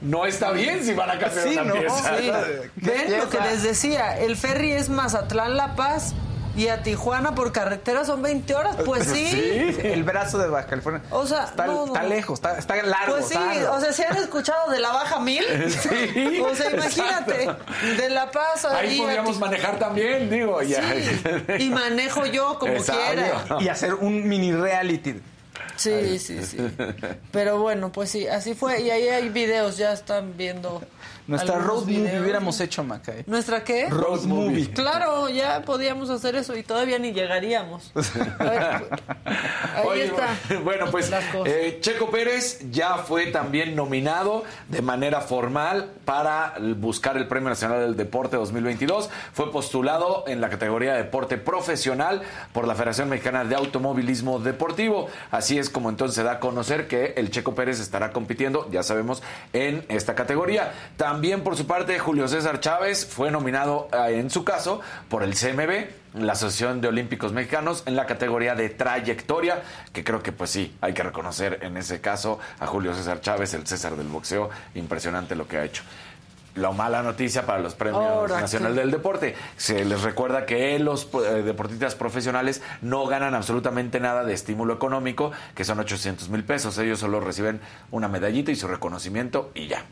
No está bien si van a cambiar Sí, una no, pieza. Sí. [LAUGHS] Ven lo que les decía, el ferry es Mazatlán La Paz y a Tijuana por carretera son 20 horas, pues [LAUGHS] sí. El brazo de Baja California. O sea, está, no, no. está lejos, está, está largo. Pues sí, largo. o sea, si han escuchado de la Baja Mil, [LAUGHS] Sí. o sea, imagínate, de La Paz Ahí podríamos manejar también, digo, ya. Sí, y manejo yo como Exacto. quiera. Y hacer un mini reality. Sí, sí, sí. Pero bueno, pues sí, así fue. Y ahí hay videos, ya están viendo. Nuestra road movie hubiéramos hecho, Maca. ¿eh? ¿Nuestra qué? Road movie. Claro, ya podíamos hacer eso y todavía ni llegaríamos. A [LAUGHS] ver, ahí Oye, está. [LAUGHS] Bueno, pues eh, Checo Pérez ya fue también nominado de manera formal para buscar el Premio Nacional del Deporte 2022. Fue postulado en la categoría de deporte profesional por la Federación Mexicana de Automovilismo Deportivo. Así es como entonces se da a conocer que el Checo Pérez estará compitiendo, ya sabemos, en esta categoría. También por su parte, Julio César Chávez fue nominado eh, en su caso por el CMB la Asociación de Olímpicos Mexicanos en la categoría de trayectoria, que creo que pues sí, hay que reconocer en ese caso a Julio César Chávez, el César del boxeo, impresionante lo que ha hecho. La mala noticia para los premios Ahora nacional sí. del deporte. Se les recuerda que los eh, deportistas profesionales no ganan absolutamente nada de estímulo económico, que son 800 mil pesos. Ellos solo reciben una medallita y su reconocimiento y ya.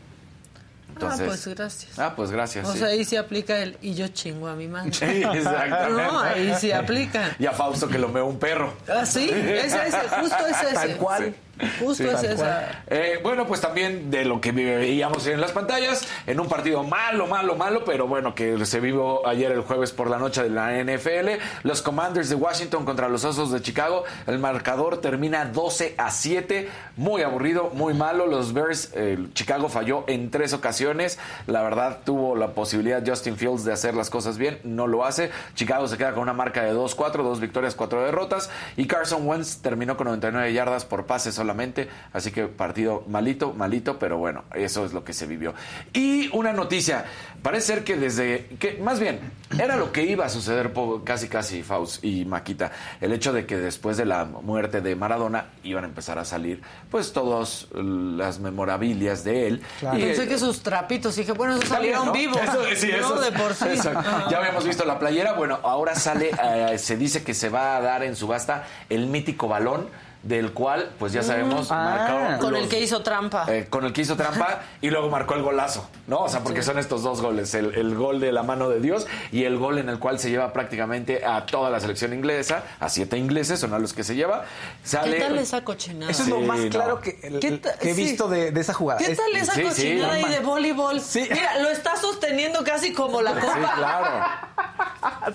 Entonces, ah, pues gracias. Ah, pues gracias. O sí. sea, ahí sí aplica el y yo chingo a mi madre. Sí, exactamente. No, ahí sí aplica. Y a Fausto que lo meó un perro. Ah, sí, ese, ese, justo es ese. Tal cual. Justo Sí, es esa. Eh, bueno, pues también de lo que veíamos en las pantallas, en un partido malo, malo, malo, pero bueno, que se vivió ayer el jueves por la noche de la NFL. Los Commanders de Washington contra los Osos de Chicago. El marcador termina 12 a 7. Muy aburrido, muy malo. Los Bears, eh, Chicago falló en tres ocasiones. La verdad, tuvo la posibilidad Justin Fields de hacer las cosas bien. No lo hace. Chicago se queda con una marca de 2-4, dos victorias, cuatro derrotas. Y Carson Wentz terminó con 99 yardas por pase solamente. Así que partido malito, malito, pero bueno, eso es lo que se vivió. Y una noticia. Parece ser que desde. que Más bien, era lo que iba a suceder casi, casi, Faust y Maquita. El hecho de que después de la muerte de Maradona iban a empezar a salir, pues, todas las memorabilias de él. Y, Pensé eh, que sus trapitos, dije, bueno, eso salieron ¿no? vivos. Eso, sí, no eso. de por sí. Ya habíamos visto la playera. Bueno, ahora sale, eh, se dice que se va a dar en subasta el mítico balón del cual, pues ya sabemos, marcó Con el que hizo trampa. eh, con el que hizo trampa y luego marcó el golazo, ¿no? O sea, porque son estos dos goles, el, el gol de la mano de Dios y el gol en el cual se lleva prácticamente a toda la selección inglesa, a siete ingleses, son a los que se lleva. Sale, ¿Qué tal esa cochinada? Eso es lo más no. claro que, el- ¿Qué ta- que he sí. visto de, de esa jugada. ¿Qué Es- tal esa cochinada ahí normal. de voleibol? Sí. Mira, lo está sosteniendo casi como la copa. [LAUGHS] Sí, claro.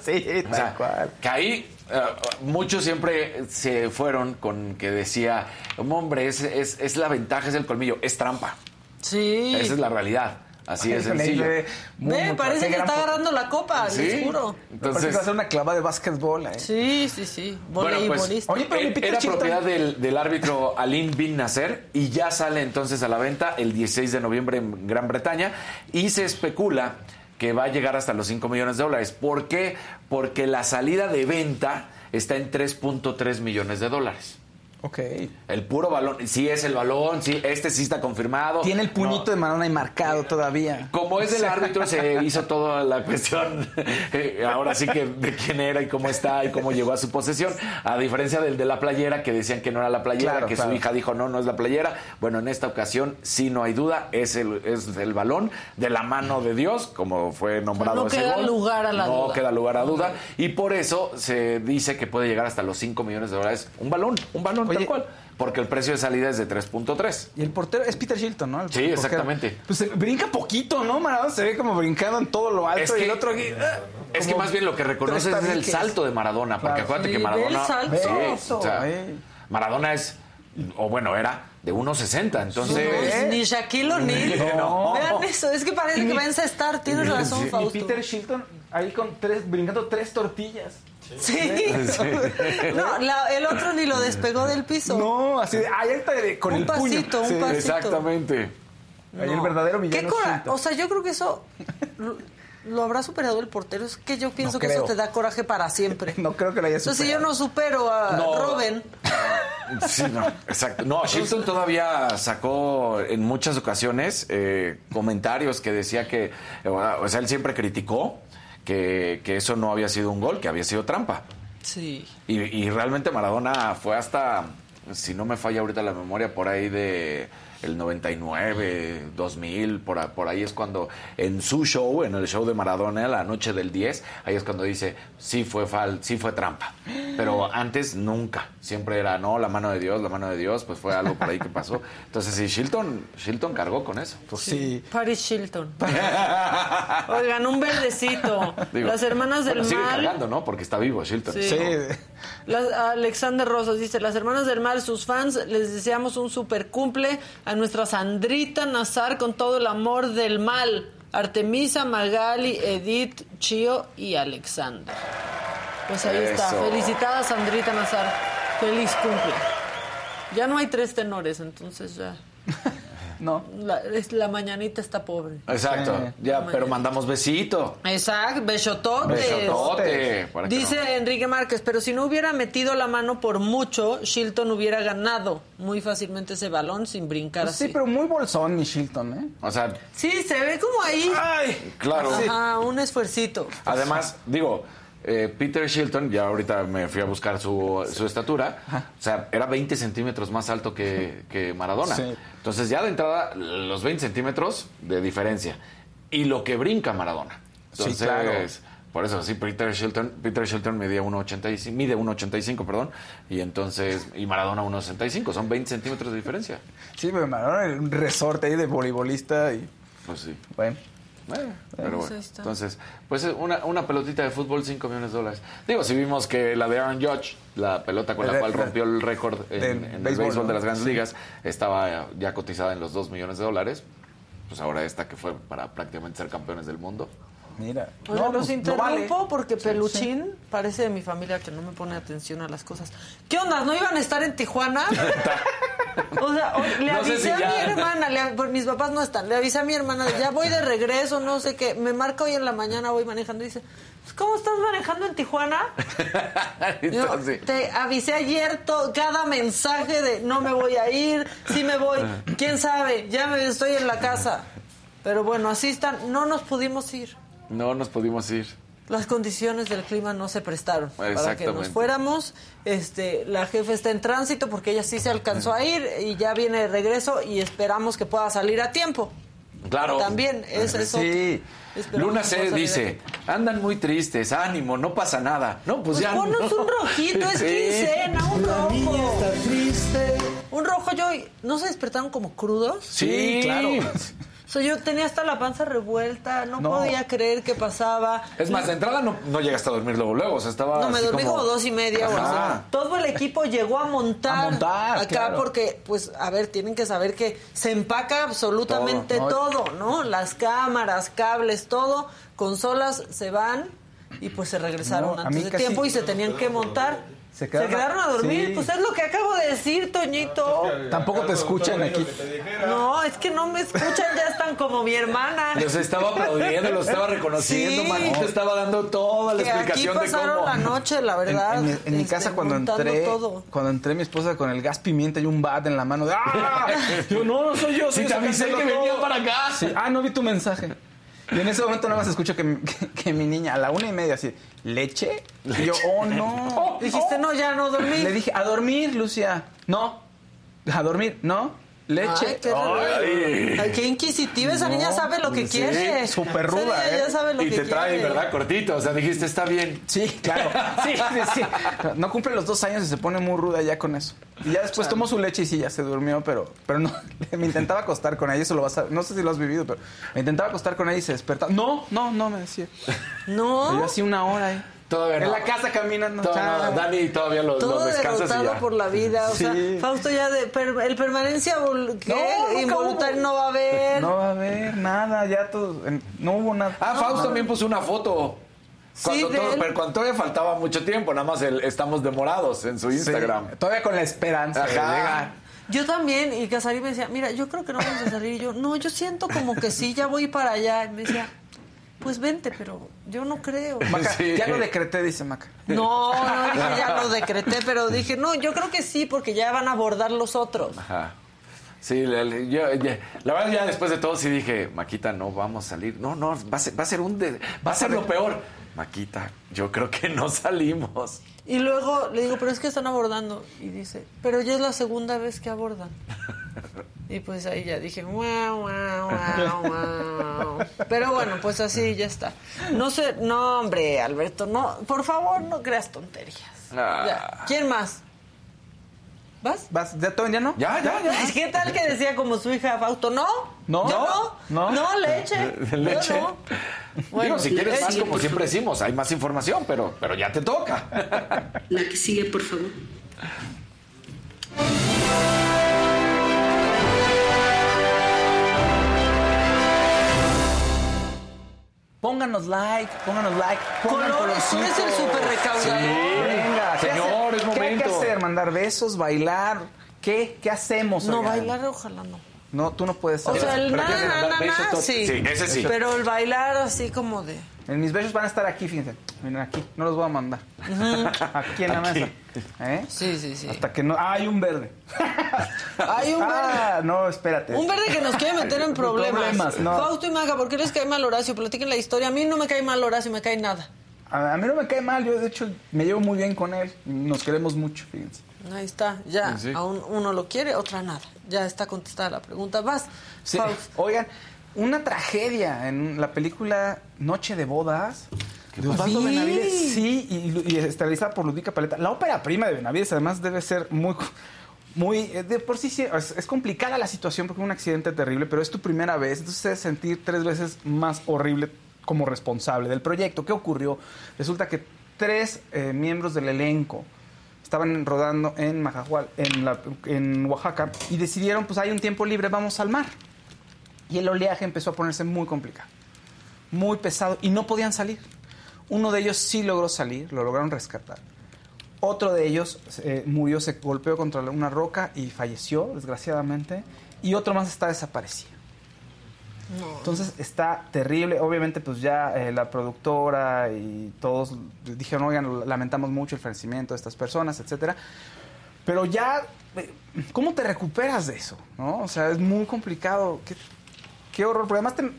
sí, tal O sea, cual. que ahí eh, muchos siempre se fueron con que decía, hombre, es, es, es la ventaja, es el colmillo, es trampa. Sí. Esa es la realidad. Así Híjole, sencillo. ve, muy, Ve, muy- parece que está agarrando la copa, Sí. les juro. Parece Entonces, que va a ser una clava de básquetbol. ¿eh? Sí, sí, sí. Bueno, pues. Oye, pero Peter era propiedad del, del árbitro Aline Bin Nasser y ya sale entonces a la venta el 16 de noviembre en Gran Bretaña y se especula que va a llegar hasta los 5 millones de dólares. ¿Por qué? Porque la salida de venta está en 3.3 millones de dólares. Ok. El puro balón, sí es el balón, sí, este sí está confirmado. Tiene el puñito No. de Maradona ahí marcado todavía. Como es del [LAUGHS] árbitro, se hizo toda la cuestión, eh, ahora sí que de quién era y cómo está y cómo llegó a su posesión. A diferencia del de la playera, que decían que no era la playera, Claro, que claro. su hija dijo no, no es la playera. Bueno, en esta ocasión sí no hay duda, es el, es el balón de la mano de Dios, como fue nombrado No ese queda gol. lugar a la no duda. queda lugar a duda. Y por eso se dice que puede llegar hasta los 5 millones de dólares. Un balón, un balón Oye. Tal cual. Porque el precio de salida es de 3.3. Y el portero es Peter Shilton, ¿no? El Sí, portero. exactamente. Pues se brinca poquito, ¿no? Maradona se ve como brincando en todo lo alto Es y que- el otro aquí. ah, Es que más bien lo que reconoces es el salto de Maradona, porque Claro. acuérdate Sí, que Maradona. el salto. Sí, Eso, o sea, eh. Maradona es, o bueno, era de 1.60, entonces. No, ni Shaquille [LAUGHS] O'Neal. No. [LAUGHS] Vean eso, es que parece que va a encestar. Tienes razón, Y Fausto. Peter Shilton ahí con tres, brincando tres tortillas. Sí. No, la- el otro ni lo despegó del piso. No, así de, ahí está de- con Un el puño. pasito, un Sí. pasito. Exactamente. Ahí el verdadero ¿Qué villano Shilton. O sea, yo creo que eso lo, lo habrá superado el portero. Es que yo pienso No que eso te da coraje para siempre. [LAUGHS] No creo que lo haya Entonces, si superado. yo no supero a No. Robin, [LAUGHS] Sí, no, exacto. No, Shilton todavía sacó en muchas ocasiones eh, comentarios que decía que, eh, o sea, él siempre criticó que, que eso no había sido un gol, que había sido trampa. sí. Y, y realmente Maradona fue hasta, si no me falla ahorita la memoria, por ahí de el 99, 2000, por, por ahí es cuando en su show, en el show de Maradona, la noche del 10, ahí es cuando dice, sí fue fal, sí fue trampa. Pero antes nunca, siempre era, no, la mano de Dios, la mano de Dios, pues fue algo por ahí que pasó. Entonces sí, Shilton, Shilton cargó con eso. Pues sí. Paris Shilton. [LAUGHS] Oigan, un verdecito. Digo, Las hermanas del bueno, sigue mal. cargando, ¿no? Porque está vivo Shilton. Sí. Sí. Las- Alexander Rosas dice, las hermanas del mal, sus fans, les deseamos un super cumple a nuestra Sandrita Nazar con todo el amor del mal. Artemisa, Magali, Edith, Chio y Alexander. Pues ahí está. Felicitada Sandrita Nazar. Feliz cumple. Ya no hay tres tenores, entonces ya. [LAUGHS] No. La, es- la mañanita está pobre. Exacto, Sí. ya, pero mandamos besito. Exacto, besototes. Besotote. Dice no- Enrique Márquez, pero si no hubiera metido la mano por mucho, Shilton hubiera ganado muy fácilmente ese balón sin brincar Sí, así. pero muy bolsón mi Shilton, ¿eh? O sea, Sí, se ve como ahí. Ay, claro. Ajá, un esfuercito. Además, digo, eh, Peter Shilton, ya ahorita me fui a buscar su, su estatura, o sea, era 20 centímetros más alto que, que Maradona. Sí. Entonces, ya de entrada, los 20 centímetros de diferencia. Y lo que brinca Maradona. Sí, Entonces, claro. Por eso, sí, Peter Shilton, Peter Shilton medía 1.85, mide 1.85, perdón, y entonces, y Maradona 1.65, son 20 centímetros de diferencia. Sí, pero Maradona era un resorte ahí de voleibolista y... Pues sí. Bueno. Pero Pues bueno. Entonces, pues es una, una pelotita de fútbol, 5 millones de dólares. Digo, si vimos que la de Aaron Judge, la pelota con la De- cual rompió el récord en, el béisbol, béisbol ¿no? de las grandes Sí. ligas, estaba ya cotizada en los 2 millones de dólares. Pues ahora esta que fue para prácticamente ser campeones del mundo. Mira. No, los pues, no interrumpo vale. porque Peluchín parece de mi familia que no me pone atención a las cosas. ¿Qué onda? ¿No iban a estar en Tijuana? [LAUGHS] o sea, o- le No avisé si a ya- mi hermana, le, por- mis papás no están, le avisé a mi hermana, ya voy de regreso, no sé qué. Me marca hoy en la mañana, voy manejando y dice, pues, ¿cómo estás manejando en Tijuana? [LAUGHS] Yo, te avisé ayer to- cada mensaje de no me voy a ir, sí me voy, quién sabe, ya me estoy en la casa. Pero bueno, así están, no nos pudimos ir. No nos pudimos ir. Las condiciones del clima no se prestaron para que nos fuéramos. Este, la jefe está en tránsito porque ella sí se alcanzó a ir y ya viene de regreso y esperamos que pueda salir a tiempo. Claro. También, es Sí. otro. Esperamos Luna C dice, andan muy tristes, ánimo, no pasa nada. No, pues, Pues ya ponnos no. un rojito, es [LAUGHS] Sí. quincena, un rojo. Un rojo yo, ¿no se despertaron como crudos? Sí, claro. [LAUGHS] O sea, yo tenía hasta la panza revuelta, no, No. podía creer que pasaba. Es más, de entrada no, no llegaste a dormir luego, luego. O sea, estaba No, me así dormí como, dos y media o así. Todo el equipo llegó a montar, A montar, acá claro. porque, pues, a ver, tienen que saber que se empaca absolutamente Todo, todo, ¿no? Las cámaras, cables, todo, consolas se van y pues se regresaron No, antes de casi- tiempo y se tenían que montar. Se Se quedaron a- dormir, sí. pues es lo que acabo de decir, Toñito. Tampoco te escuchan aquí. No, es que no me escuchan, ya están como mi hermana. Los estaba aplaudiendo, los estaba reconociendo, Sí. Manito estaba dando toda la Que aquí explicación de pasaron cómo. la noche, la verdad. en mi, en mi este, casa cuando entré, todo. cuando entré mi esposa con el gas pimienta y un bat en la mano de ¡Ah! [LAUGHS] Yo no, no soy yo, soy Sí, te avisé que todo". venía para acá. Sí, Ah, no vi tu mensaje. Y en ese momento nada más escucho que, mi- que, que mi niña a la una y media así, ¿leche? Y yo, oh no. Dijiste, no, ya no dormí. Le dije, a dormir, Lucia. No. A dormir, ¿no? Leche. Ay, qué, Ay. Ay, qué inquisitiva. Esa No, niña sabe lo que sí, quiere. súper Esa ruda, niña ¿eh? Sabe lo Y que te trae. ¿verdad? Cortito. O sea, dijiste, está bien. Sí, claro. [LAUGHS] Sí, sí, sí. No cumple los dos años y se pone muy ruda ya con eso. Y ya después tomó su leche y sí, ya se durmió, pero, pero no. [LAUGHS] Me intentaba acostar con ella, eso lo vas a. No sé si lo has vivido, pero me intentaba acostar con ella y se despertaba. No, no, no, me decía. No. Yo así una hora ahí. Todavía En no. la casa caminando. Todo- chao. no, Dani todavía lo, lo Todo descansas y derrotado ya. por la vida. O Sí. sea, Fausto ya de per- el permanencia. No, hubo. no va a haber. No va a haber nada, ya todo. en- No hubo nada. Ah, Faust Nada. también puso una foto. Cuando, Sí, de todo- pero cuando todavía faltaba mucho tiempo, nada más el- estamos demorados en su Sí, Instagram. todavía con la esperanza de Ajá. llegar. Yo también, y Casarí me decía, mira, yo creo que no vamos a salir. Y yo, no, yo siento como que sí, ya voy para allá. Y me decía, pues vente, pero yo no creo. Maca, Sí. Ya lo decreté, dice Maca. No, no dije, ya lo decreté, pero dije, no, yo creo que sí, porque ya van a abordar los otros. Ajá. Sí, la, la- yo- ya- la verdad ya después de todo sí dije, Maquita, no vamos a salir. No, no, va a ser, va a ser un de- va a ser lo peor. Maquita, yo creo que no salimos. Y luego le digo, pero es que están abordando. Y dice, pero ya es la segunda vez que abordan. [LAUGHS] Y pues ahí ya dije, wow, wow, wow, wow. Pero bueno, pues así ya está. No sé, no, hombre, Alberto, no, por favor, no creas tonterías. Ah. Ya. ¿Quién más? ¿Vas? ¿Vas? ¿Ya todo ya no? Ya, ya, ya. ¿Qué tal que decía como su hija Fausto? ¿No? No. ¿Yo no? No. leche. [LAUGHS] Leche. Yo no. Digo, si quieres más, leche. como siempre decimos, hay más información, pero, pero ya te toca. [LAUGHS] La que sigue, por favor. Pónganos like, pónganos like. pongan Colores, tú eres el súper recaudador. Venga, ¿qué Señor, hace- es ¿Qué hay que momento. hacer? ¿Mandar besos? ¿Bailar? ¿Qué? ¿Qué hacemos? No, oigan? bailar, ojalá no. No, tú no puedes O hacer. sea, el sí. Sí, ese sí. Pero el bailar así como de... En mis besos van a estar aquí, fíjense. Miren aquí, no los voy a mandar. Aquí en la Aquí. mesa. ¿Eh? Sí, sí, sí. Hasta que no. Ah, hay un verde. [LAUGHS] Hay un verde. Ah, no, espérate. Un verde que nos quiere meter en [LAUGHS] problemas. Problemas, no. Fausto y Maga, ¿por qué les cae mal Horacio? Platiquen la historia. A mí no me cae mal Horacio, me cae nada. A, a mí no me cae mal, yo de hecho me llevo muy bien con él. Nos queremos mucho, fíjense. Ahí está, ya. Sí. A un- uno lo quiere, otra nada. Ya está contestada la pregunta. Vas, Sí. Oigan, una tragedia en la película Noche de Bodas. De Osvaldo Sí. Benavides, sí, y, y estelarizada por Ludwika Paleta. La ópera prima de Benavides además debe ser muy... Muy, eh, de por sí, sí es, es complicada la situación porque es un accidente terrible, pero es tu primera vez, entonces sentir tres veces más horrible como responsable del proyecto. ¿Qué ocurrió? Resulta que tres eh, miembros del elenco estaban rodando en Oaxaca, y decidieron, pues hay un tiempo libre, vamos al mar. Y el oleaje empezó a ponerse muy complicado, muy pesado, y no podían salir. Uno de ellos sí logró salir, lo lograron rescatar. Otro de ellos eh, murió, se golpeó contra una roca y falleció, desgraciadamente. Y otro más está desaparecido. Entonces está terrible. Obviamente, pues ya eh, la productora y todos dijeron, oigan, lamentamos mucho el fallecimiento de estas personas, etcétera. Pero ya, eh, ¿cómo te recuperas de eso? ¿no? O sea, es muy complicado. Qué, horror. Porque además, te-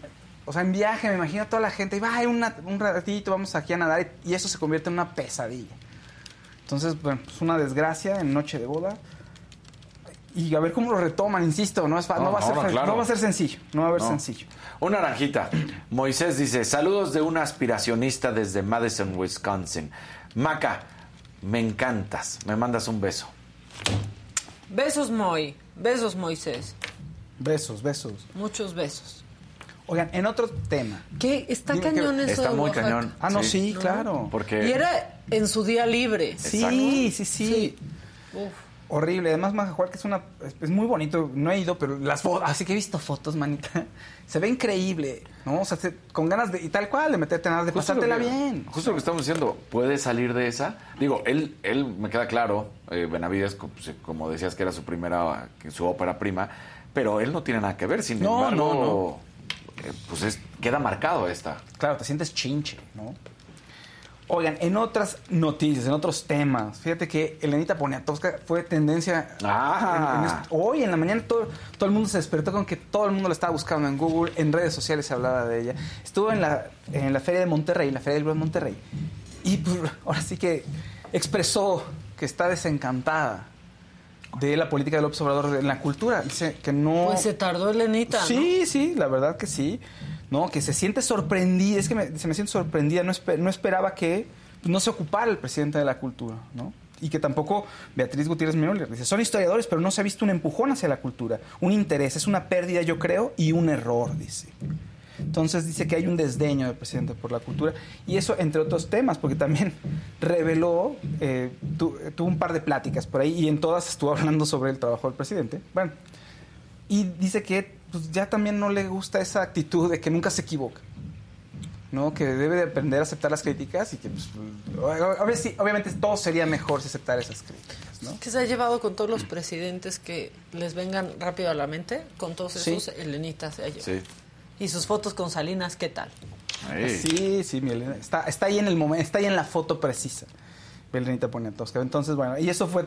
o sea, en viaje, me imagino a toda la gente, y va, una- un ratito, vamos aquí a nadar, y, eso se convierte en una pesadilla. Entonces, bueno, pues una desgracia en noche de boda. Y a ver cómo lo retoman, insisto, no, es fa- No, no va, a ser, no, claro. no va a ser sencillo, no va a haber No. sencillo. Una naranjita. Moisés dice, saludos de una aspiracionista desde Madison, Wisconsin. Maca, me encantas. Me mandas un beso. Besos, Moy. Besos, Moisés. Besos, besos. Muchos besos. Oigan, en otro tema. ¿Qué? Está Dime que- cañón eso Está de muy Oaxaca. cañón. Ah, no, sí, ¿No? claro. Porque Y era en su día libre. Sí, sí, sí. Uf. Horrible. Además, Majahual, que es una. Es, es muy bonito. No he ido, pero las fotos. Así que he visto fotos, manita. [LAUGHS] Se ve increíble, ¿no? O sea, se- con ganas de. Y tal cual, de meterte nada, de Justo pasártela que- bien. Justo lo que estamos diciendo, ¿puede salir de esa? Digo, él, él me queda claro, eh, Benavides, pues, como decías que era su primera, su ópera prima, pero él no tiene nada que ver, sin No, embargo, eh, pues es- queda marcado esta. Claro, te sientes chinche, ¿no? Oigan, en otras noticias, en otros temas, fíjate que Elenita Poniatowska fue tendencia. Ah. en- en hoy en la mañana todo, todo el mundo se despertó con que todo el mundo la estaba buscando en Google, en redes sociales se hablaba de ella. Estuvo en la, en la Feria de Monterrey, la Feria del de Monterrey. Y pues, ahora sí que expresó que está desencantada de la política del López Obrador en la cultura. Dice que no. Pues se tardó Elenita, ¿no? Sí, sí, la verdad que sí. No, que se siente sorprendida, es que se me siente sorprendida, no, no esperaba que no se ocupara el presidente de la cultura, ¿no? Y que tampoco Beatriz Gutiérrez Müller dice, son historiadores, pero no se ha visto un empujón hacia la cultura, un interés, es una pérdida, yo creo, y un error, dice. Entonces dice que hay un desdeño del presidente por la cultura, y eso entre otros temas, porque también reveló, eh, tu- tuvo un par de pláticas por ahí, y en todas estuvo hablando sobre el trabajo del presidente. Bueno, y dice que pues, ya también no le gusta esa actitud de que nunca se equivoca. ¿no? Que debe de aprender a aceptar las críticas y que, pues, a ver, sí, obviamente todo sería mejor si aceptara esas críticas, ¿no? ¿Qué se ha llevado con todos los presidentes que les vengan rápido a la mente? Con todos Sí. esos, Elenita se ha llevado. Sí. Y sus fotos con Salinas, ¿qué tal? Sí, sí, mi Elena. Está, está ahí en el momento, está ahí en la foto precisa. Belenita Poniatowska. Entonces, bueno, y eso fue,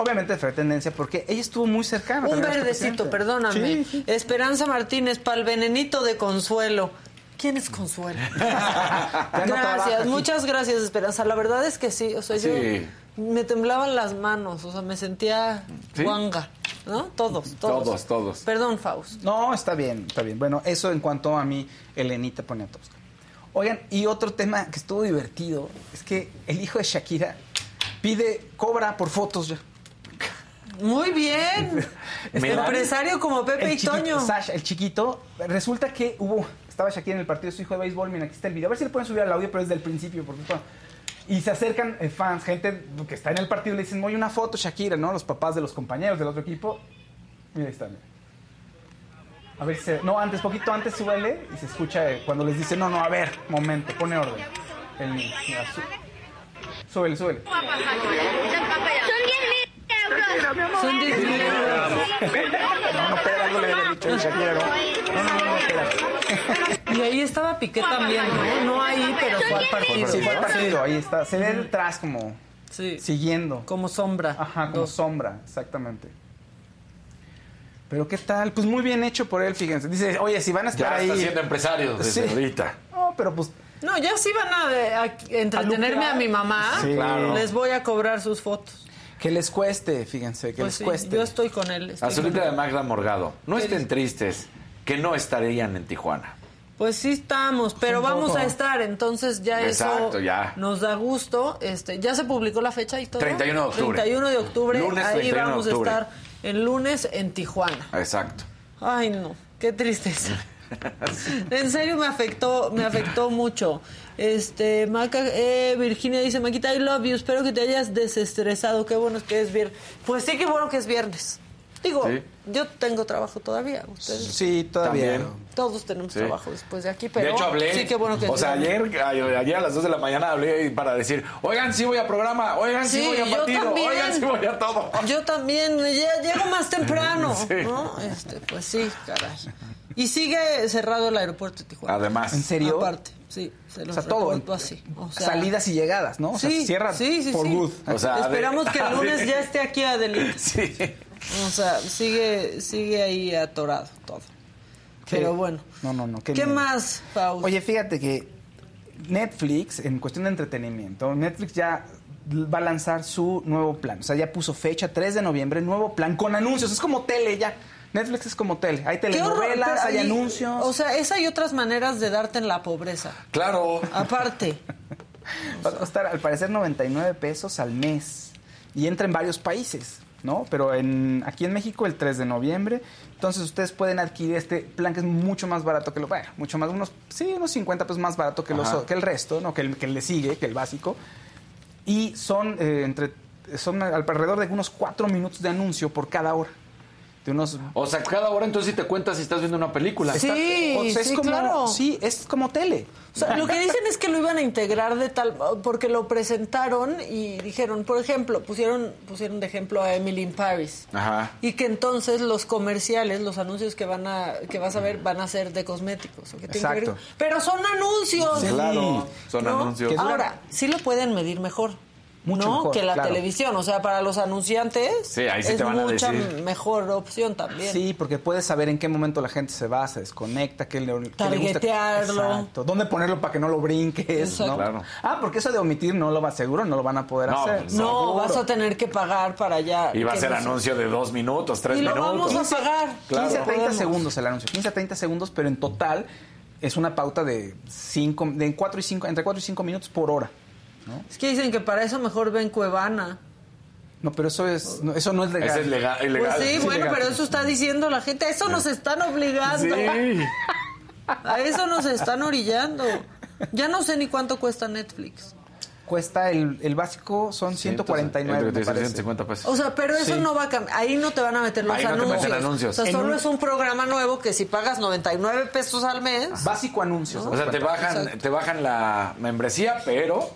obviamente fue tendencia porque ella estuvo muy cercana. Un nuestro verdecito, perdóname. Sí, sí. Esperanza Martínez, para el venenito de Consuelo. ¿Quién es Consuelo? [LAUGHS] No gracias, muchas gracias, Esperanza. La verdad es que sí, o sea, Sí. yo me temblaban las manos, o sea, me sentía ¿Sí? guanga, ¿no? Todos, todos. Todos, todos. Perdón, Faust. No, está bien, está bien. Bueno, eso en cuanto a mi Elenita Poniatowska. Oigan, y otro tema que estuvo divertido es que el hijo de Shakira pide, cobra por fotos ya. Muy bien. [LAUGHS] Este, Empresario como Pepe el y chiquito, Toño. Sasha, el chiquito, resulta que hubo, estaba Shakira en el partido de su hijo de béisbol, mira, aquí está el video, a ver si le pueden subir al audio, pero es del principio, porque y se acercan eh, fans, gente que está en el partido, y le dicen, oye, una foto Shakira, ¿no? Los papás de los compañeros del otro equipo, mira, ahí está, mira. A ver si se, no, antes, poquito antes súbele y se escucha eh, cuando les dice, no, no, a ver, momento, pone orden. El niño, mira, sú- súbele, súbele. Son 10 mil euros. No, no, espera, algo le había dicho Shakira, no. No, no, no, no, espera. Y ahí estaba Piqué también, ¿no? No ahí, pero fue al partido. Sí, fue al partido, ahí está. Se ve detrás como Sí. siguiendo. Como sombra. Ajá, como Dos. sombra, exactamente. Pero qué tal, pues muy bien hecho por él, fíjense. Dice, oye, si van a estar Ya ahí. está siendo empresario desde Sí. ahorita. No, pero pues No, ya sí van a, a entretenerme lucrar. a mi mamá. Sí. Claro. Les voy a cobrar sus fotos. Que les cueste, fíjense, que Pues les sí, cueste. yo estoy con él. estoy Azulita con de. Magda Morgado. No ¿Qué estén tristes que no estarían en Tijuana. Pues sí estamos, pero Un vamos poco. a estar, entonces ya Exacto, eso ya. nos da gusto. Este, ya se publicó la fecha y todo. 31 de octubre. 31 de octubre, Lunes ahí 31 de vamos octubre. a estar el lunes en Tijuana. Exacto. Ay, no, qué tristeza. [LAUGHS] En serio me afectó, me afectó mucho. Este, Maca, eh, Virginia dice, Maquita, I love you, espero que te hayas desestresado, qué bueno que es viernes. Pues sí, qué bueno que es viernes. Digo, Sí. yo tengo trabajo todavía, ustedes. Sí, todavía. También. Todos tenemos Sí. trabajo después de aquí, pero de hecho, hablé. sí, qué bueno que o es sea, viernes. ayer, ayer, ayer a las 2 de la mañana hablé para decir, oigan, sí voy a programa, oigan, sí, Sí, voy a partido, también. oigan, sí voy a todo. Yo también, ya llego más [LAUGHS] temprano, Sí. ¿no? Este, pues sí, caray. Y sigue cerrado el aeropuerto de Tijuana. Además. ¿En serio? Aparte, sí, se O los sea, todo. así. O sea, Salidas y llegadas, ¿no? O sea, sí, cierra sí, sí, por sí. good. O sea, Esperamos que el [LAUGHS] lunes ya esté aquí Adelita. [LAUGHS] Sí. O sea, sigue, sigue ahí atorado todo. Pero bueno. No, no, no. ¿Qué, más, Paul? Oye, fíjate que Netflix, en cuestión de entretenimiento, Netflix ya va a lanzar su nuevo plan. O sea, ya puso fecha 3 de noviembre, nuevo plan con anuncios. Es como tele ya. Netflix es como tele. Hay telenovelas, hay anuncios. O sea, esa y otras maneras de darte en la pobreza. Claro. Aparte. [LAUGHS] Va a costar, al parecer, 99 pesos al mes. Y entra en varios países, ¿no? Pero en, aquí en México el 3 de noviembre. Entonces ustedes pueden adquirir este plan que es mucho más barato que lo... Bueno, mucho más, unos, sí, unos 50 pesos más barato que, los, que el resto, ¿no? Que el, que le sigue, que el básico. Y son eh, entre... Son alrededor de unos 4 minutos de anuncio por cada hora. De unos O sea, cada hora entonces sí te cuentas si estás viendo una película. Sí, Está- o sea, es sí, como, claro. Sí, es como tele. O sea, lo que dicen es que lo iban a integrar de tal porque lo presentaron y dijeron, por ejemplo, pusieron pusieron de ejemplo a Emily in Paris. Ajá. Y que entonces los comerciales, los anuncios que van a que vas a ver van a ser de cosméticos, ¿o que tienen que ver- Exacto. Pero son anuncios. Sí. Claro, son ¿no? anuncios. Ahora, sí lo pueden medir mejor. Mucho ¿no? mejor, que la claro. televisión, o sea, para los anunciantes Sí, ahí sí es te van a mucha decir. mejor opción también. Sí, porque puedes saber en qué momento la gente se va, se desconecta, qué le, qué le gusta. Exacto. ¿Dónde ponerlo para que no lo brinques? ¿no? Claro. Ah, porque eso de omitir no lo va seguro, no lo van a poder No, hacer. pues No, Seguro. vas a tener que pagar para allá. Y va a ser no- anuncio de dos minutos, tres Y lo minutos. vamos a pagar. 15 a 30 Podemos. segundos el anuncio. 15 a 30 segundos, pero en total es una pauta de cinco, de 4 y 5, entre 4 y 5 minutos por hora. Es que dicen que para eso mejor ven Cuevana. No, pero eso es no, eso no es legal. Ese es legal, ilegal. Pues sí, Sí, bueno, legal. pero eso está diciendo la gente. Eso nos están obligando. Sí. A eso nos están orillando. Ya no sé ni cuánto cuesta Netflix. Cuesta el, el básico son 149, me parece. 150 pesos. O sea, pero eso Sí. no va a cambiar. Ahí no te van a meter los Ahí no te anuncios. meten anuncios. O sea, En solo un- es un programa nuevo que si pagas 99 pesos al mes, Básico anuncios. o sea, te bajan, Exacto. te bajan la membresía, pero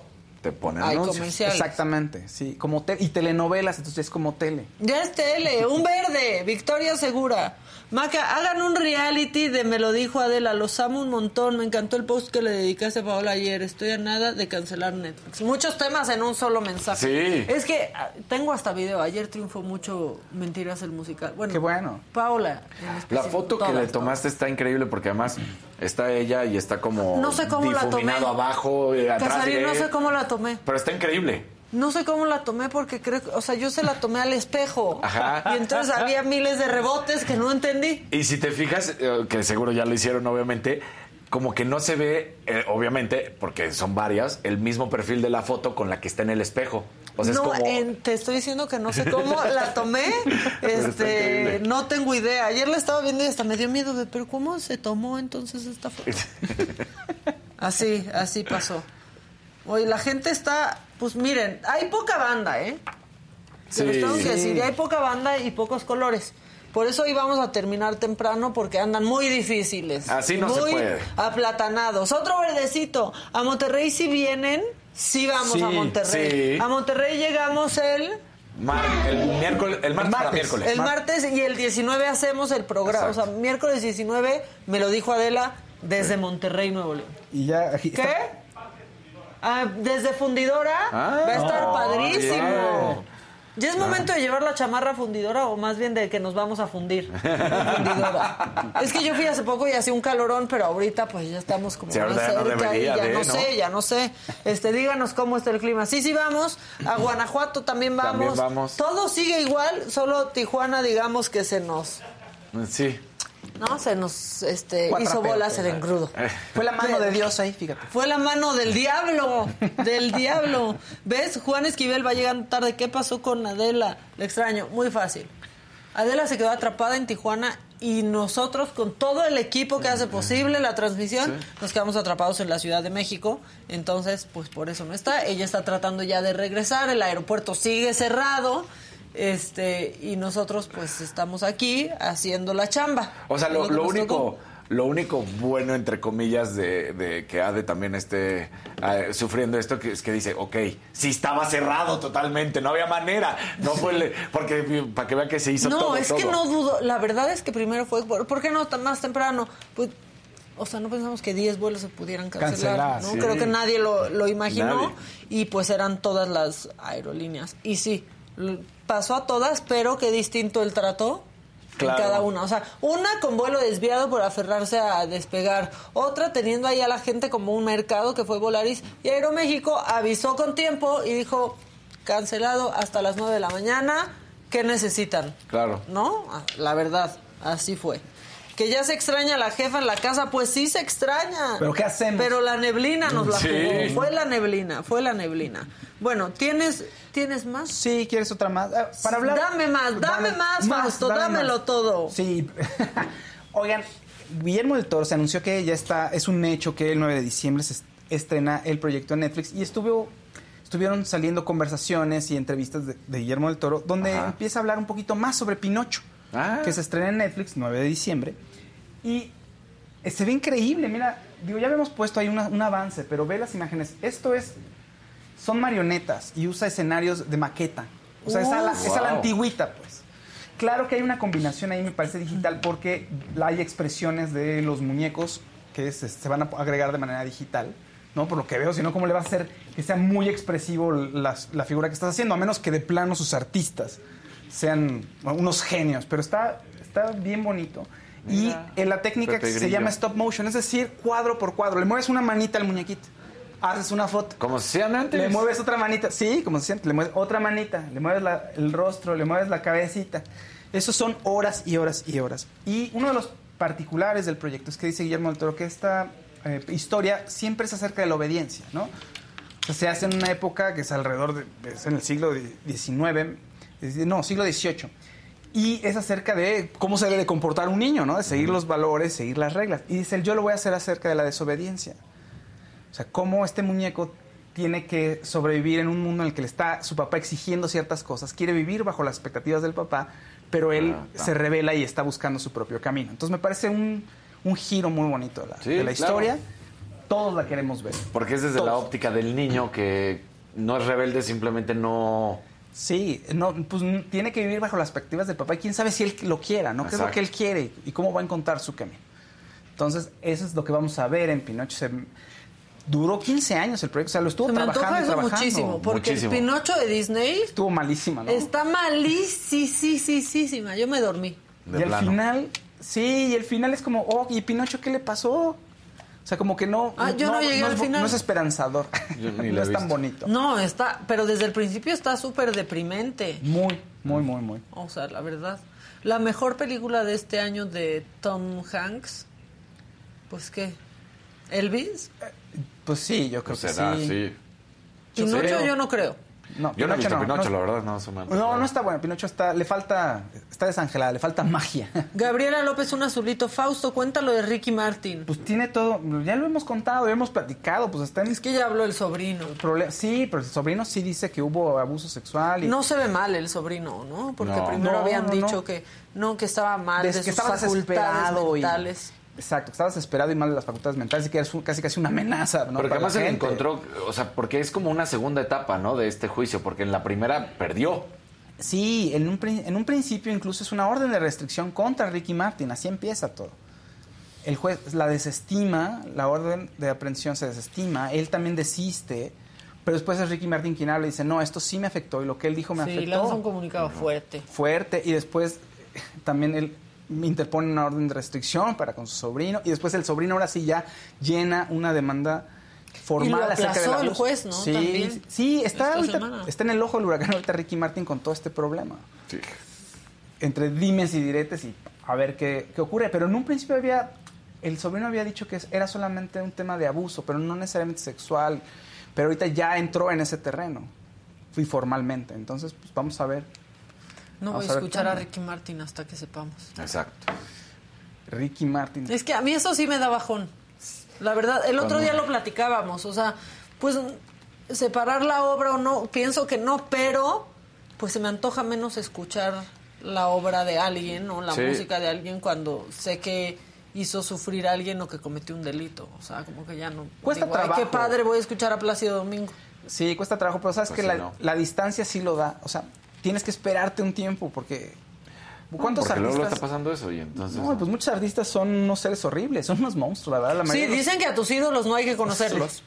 te ponen hay anuncios. comerciales. Exactamente, sí, como te- y telenovelas, entonces es como tele. Ya es tele, un verde, Victoria Segura. Maca, hagan un reality de Me lo dijo Adela, los amo un montón, me encantó el post que le dedicaste a Paola ayer, estoy a nada de cancelar Netflix. Muchos temas en un solo mensaje. Sí. Es que ah, tengo hasta video, ayer triunfó mucho Mentiras el musical. Bueno, Qué bueno. Paola. La foto que le tomaste está increíble porque además está ella y está como No sé cómo la tomé. difuminado abajo, eh, atrás Casarín, de no sé cómo la tomé. Pero está increíble. No sé cómo la tomé porque creo, que- o sea, yo se la tomé al espejo. Ajá. Y entonces había miles de rebotes que no entendí. Y si te fijas, eh, que seguro ya lo hicieron obviamente, como que no se ve, eh, obviamente, porque son varias, el mismo perfil de la foto con la que está en el espejo. O sea, no, es como... en- te estoy diciendo que no sé cómo la tomé. [LAUGHS] Este, no tengo idea. Ayer la estaba viendo y hasta me dio miedo de, pero ¿cómo se tomó entonces esta foto? [LAUGHS] Así, así pasó. Oye, la gente está, pues miren, hay poca banda, ¿eh? Se los Sí. tengo que decir, hay poca banda y pocos colores. Por eso íbamos a terminar temprano porque andan muy difíciles. Así no se muy puede. aplatanados. Otro verdecito. A Monterrey si vienen, sí vamos Sí, a Monterrey. sí. A Monterrey llegamos el Mar- el miércoles, el martes, para miércoles. el martes y el 19 hacemos el programa. O sea, miércoles 19 me lo dijo Adela desde Monterrey, Nuevo León. Y ya aquí ¿Qué? está- Ah, desde fundidora Ah, va a estar padrísimo. ¿Ya es momento de llevar la chamarra fundidora o más bien de que nos vamos a fundir? fundidora. [LAUGHS] es que yo fui hace poco y hacía un calorón, pero ahorita pues ya estamos como Sí, más no y ya de, no, ¿no? sé, ya no sé. Este, díganos cómo está el clima. Sí, sí vamos. A Guanajuato también vamos. También vamos. Todo sigue igual, solo Tijuana digamos que se nos Sí. No, se nos este, hizo bolas el engrudo. Fue la mano de Dios ahí, fíjate. Fue la mano del diablo, [LAUGHS] del diablo. ¿Ves? Juan Esquivel va llegando tarde. ¿Qué pasó con Adela? Le extraño. Muy fácil. Adela se quedó atrapada en Tijuana y nosotros, con todo el equipo que hace posible la transmisión, nos quedamos atrapados en la Ciudad de México. Entonces, pues por eso no está. Ella está tratando ya de regresar. El aeropuerto sigue cerrado. Este, y nosotros, pues estamos aquí haciendo la chamba. O sea, lo, lo único, tocó. lo único bueno, entre comillas, de, de que Ade también esté eh, sufriendo esto, que es que dice, ok, sí estaba cerrado totalmente, no había manera. No fue, el- porque para que vean que se hizo no, todo. es que no dudo. La verdad es que primero fue. ¿Por, qué no tan más temprano? Pues, o sea, no pensamos que 10 vuelos se pudieran cancelar. Cancelar, ¿no? sí. Creo que nadie lo, lo imaginó. Nadie. Y pues eran todas las aerolíneas. Y sí, pasó a todas, pero qué distinto el trato. Claro. En cada una. O sea, una con vuelo desviado por aferrarse a despegar. Otra teniendo ahí a la gente como un mercado que fue Volaris. Y Aeroméxico avisó con tiempo y dijo: cancelado hasta las 9 de la mañana. ¿Qué necesitan? Claro. ¿No? La verdad, así fue. Que ya se extraña la jefa en la casa, pues sí se extraña. ¿Pero qué hacemos? Pero la neblina nos la Sí. jugó. Fue la neblina, fue la neblina. Bueno, ¿tienes, ¿tienes más? Sí, ¿quieres otra más? Ah, Para hablar... Dame más, dame más, Fausto, dámelo todo. Sí. [LAUGHS] Oigan, Guillermo del Toro se anunció que ya está, es un hecho que el 9 de diciembre se est- estrena el proyecto en Netflix y estuvo, estuvieron saliendo conversaciones y entrevistas de, de Guillermo del Toro donde Ajá. empieza a hablar un poquito más sobre Pinocho, Ah. que se estrena en Netflix 9 de diciembre y se ve increíble, mira, digo, ya habíamos puesto ahí una- un avance, pero ve las imágenes, esto es, son marionetas y usa escenarios de maqueta, o sea, es a la, es a la antigüita, pues. Claro que hay una combinación ahí, me parece digital, porque hay expresiones de los muñecos que se, se van a agregar de manera digital, ¿no? Por lo que veo, si no, ¿cómo le va a hacer que sea muy expresivo la, figura que estás haciendo? A menos que de plano sus artistas sean unos genios, pero está, está bien bonito. Mira, y en la técnica Pepe que se Grillo. llama stop motion, es decir, cuadro por cuadro. Le mueves una manita al muñequito, haces una foto. Como se hacían antes. Le mueves otra manita, sí, como se siente, le mueves otra manita, le mueves la- el rostro, le mueves la cabecita. Esos son horas y horas y horas. Y uno de los particulares del proyecto es que dice Guillermo del Toro que esta eh, historia siempre es acerca de la obediencia, ¿no? O sea, se hace en una época que es alrededor de, es en el siglo XIX, no, siglo XVIII. Y es acerca de cómo se debe de comportar un niño, ¿no? De seguir los valores, seguir las reglas. Y dice, yo lo voy a hacer acerca de la desobediencia. O sea, cómo este muñeco tiene que sobrevivir en un mundo en el que le está su papá exigiendo ciertas cosas, quiere vivir bajo las expectativas del papá, pero él Ah, se revela y está buscando su propio camino. Entonces me parece un, un giro muy bonito de la, Sí, de la claro. historia. Todos la queremos ver. Porque es desde la óptica del niño que no es rebelde, simplemente no... Sí, no, pues tiene que vivir bajo las expectativas del papá y quién sabe si él lo quiera, ¿no? ¿Qué es lo que él quiere y cómo va a encontrar su camino? Entonces, eso es lo que vamos a ver en Pinocho. Se- duró 15 años el proyecto, o sea, lo estuvo Se me trabajando y trabajando. muchísimo, porque Muchísimo. el Pinocho de Disney Estuvo malísima, ¿no? está malísima. Yo me dormí. De y al final, sí, y el final es como, oh, ¿y Pinocho qué le pasó? O sea, como que no. Ah, yo no llegué es, al bo- final. No es esperanzador. [LAUGHS] Yo ni no la he es tan bonito. No, está, pero desde el principio está súper deprimente. Muy, muy, muy, muy. O sea, la verdad. La mejor película de este año de Tom Hanks, pues qué, Elvis. Pues sí, yo creo Pues que será, sí. sí. Pinocho yo no creo. No, Yo no he visto Pinocho, no, la verdad, no, No, no está bueno. Pinocho está, le falta, está desangelada, le falta magia. [LAUGHS] Gabriela López, un azulito. Fausto, cuéntalo de Ricky Martin. Pues tiene todo, ya lo hemos contado, ya hemos platicado, pues está en Es que ya habló el sobrino. problema. Sí, pero el sobrino sí dice que hubo abuso sexual y No se ve mal el sobrino, ¿no? Porque No. primero No, habían no, dicho no. que no, que estaba mal Des- de que sus estaba facultades desesperado y- mentales. Exacto, que estaba desesperado y mal de las facultades mentales y que era su- casi casi una amenaza, ¿no? Pero que para la además se encontró, o sea, porque es como una segunda etapa, ¿no? De este juicio, porque en la primera perdió. Sí, en un, en un principio incluso es una orden de restricción contra Ricky Martin, así empieza todo. El juez la desestima, la orden de aprehensión se desestima, él también desiste, pero después es Ricky Martin quien habla y dice, no, esto sí me afectó y lo que él dijo me Sí, afectó lanza un comunicado fuerte. fuerte y después [LAUGHS] también él interpone una orden de restricción para con su sobrino y después el sobrino ahora sí ya llena una demanda formal Y lo acerca aplazó el juez, ¿no? Sí, También. sí, está ahorita- está en el ojo del huracán ahorita Ricky Martin con todo este problema. Sí. Entre dimes y diretes y a ver qué, qué ocurre. Pero en un principio había, el sobrino había dicho que era solamente un tema de abuso, pero no necesariamente sexual. Pero ahorita ya entró en ese terreno, fui formalmente. Entonces, pues vamos a ver. No Vamos voy a a escuchar a. Ricky Martin hasta que sepamos. Exacto. Ricky Martin. Es que a mí eso sí me da bajón. La verdad, el otro día lo platicábamos. O sea, pues separar la obra o no, pienso que no, pero pues se me antoja menos escuchar la obra de alguien o la Sí. música de alguien cuando sé que hizo sufrir a alguien o que cometió un delito. O sea, como que ya no. Cuesta digo, "Ay, qué trabajo". padre, voy a escuchar a Plácido Domingo. Sí, cuesta trabajo, pero sabes Pues que sí, la, no. la distancia sí lo da. O sea, tienes que esperarte un tiempo porque... ¿Cuántos Porque artistas? está pasando eso y entonces... No, pues muchos artistas son unos seres horribles, son unos monstruos, la verdad. La Sí, mayoría dicen que a tus ídolos no hay que conocerlos.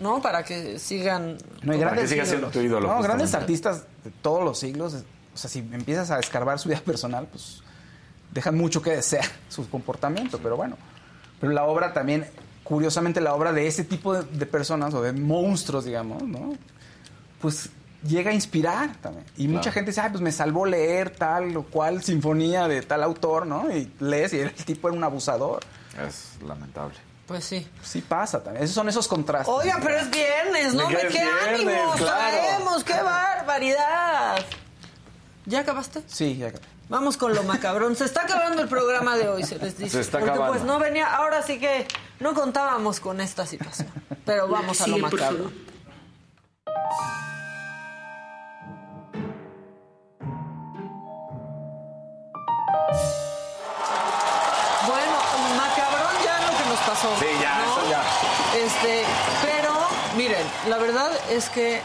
¿No? Para que sigan. No hay Para grandes que siga siendo ídolos. tu ídolo, No, grandes artistas de todos los siglos. O sea, si empiezas a escarbar su vida [LAUGHS] personal, pues dejan mucho que desear [LAUGHS] su comportamiento, pero bueno. Pero la obra también, curiosamente, la obra de ese tipo de, de personas o de monstruos, digamos, ¿no? Pues llega a inspirar también. Y mucha gente dice, ay, pues me salvó leer tal o cual sinfonía de tal autor, ¿no? Y lees y el tipo era un abusador. Es lamentable. Pues sí. Sí pasa también. Esos son esos contrastes. Oiga, pero es viernes, ¿no? Me ¿Me queda qué viernes, ánimos claro. traemos? ¡Qué barbaridad! ¿Ya acabaste? Sí, ya. Vamos con lo macabrón. Se está acabando el programa de hoy, se les dice. Se está Porque acabando. pues no venía, ahora sí que no contábamos con esta situación. Pero vamos a lo Sigue, Bueno, macabrón ya lo que nos pasó. Sí, ya, ¿no? eso ya. Este, pero miren, la verdad es que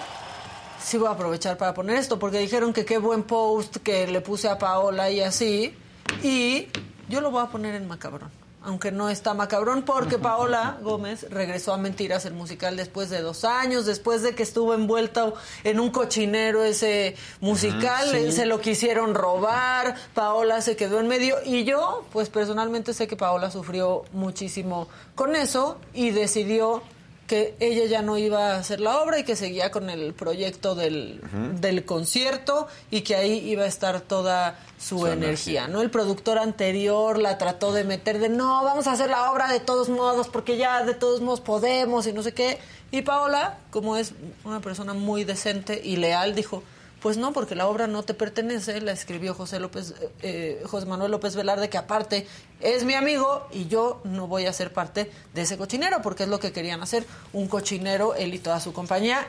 sí voy a aprovechar para poner esto porque dijeron que qué buen post que le puse a Paola y así y yo lo voy a poner en macabrón. Aunque no está macabrón porque Paola Gómez regresó a Mentiras el musical después de dos años, después de que estuvo envuelta en un cochinero ese musical, sí. se lo quisieron robar, Paola se quedó en medio y yo, pues personalmente sé que Paola sufrió muchísimo con eso y decidió que ella ya no iba a hacer la obra y que seguía con el proyecto del, del concierto y que ahí iba a estar toda su, Su energía, energía. ¿no? El productor anterior la trató de meter de no, vamos a hacer la obra de todos modos porque ya de todos modos podemos y no sé qué. Y Paola, como es una persona muy decente y leal, dijo, pues no, porque la obra no te pertenece, la escribió José López, eh, José Manuel López Velarde, que aparte es mi amigo y yo no voy a ser parte de ese cochinero, porque es lo que querían hacer, un cochinero, él y toda su compañía.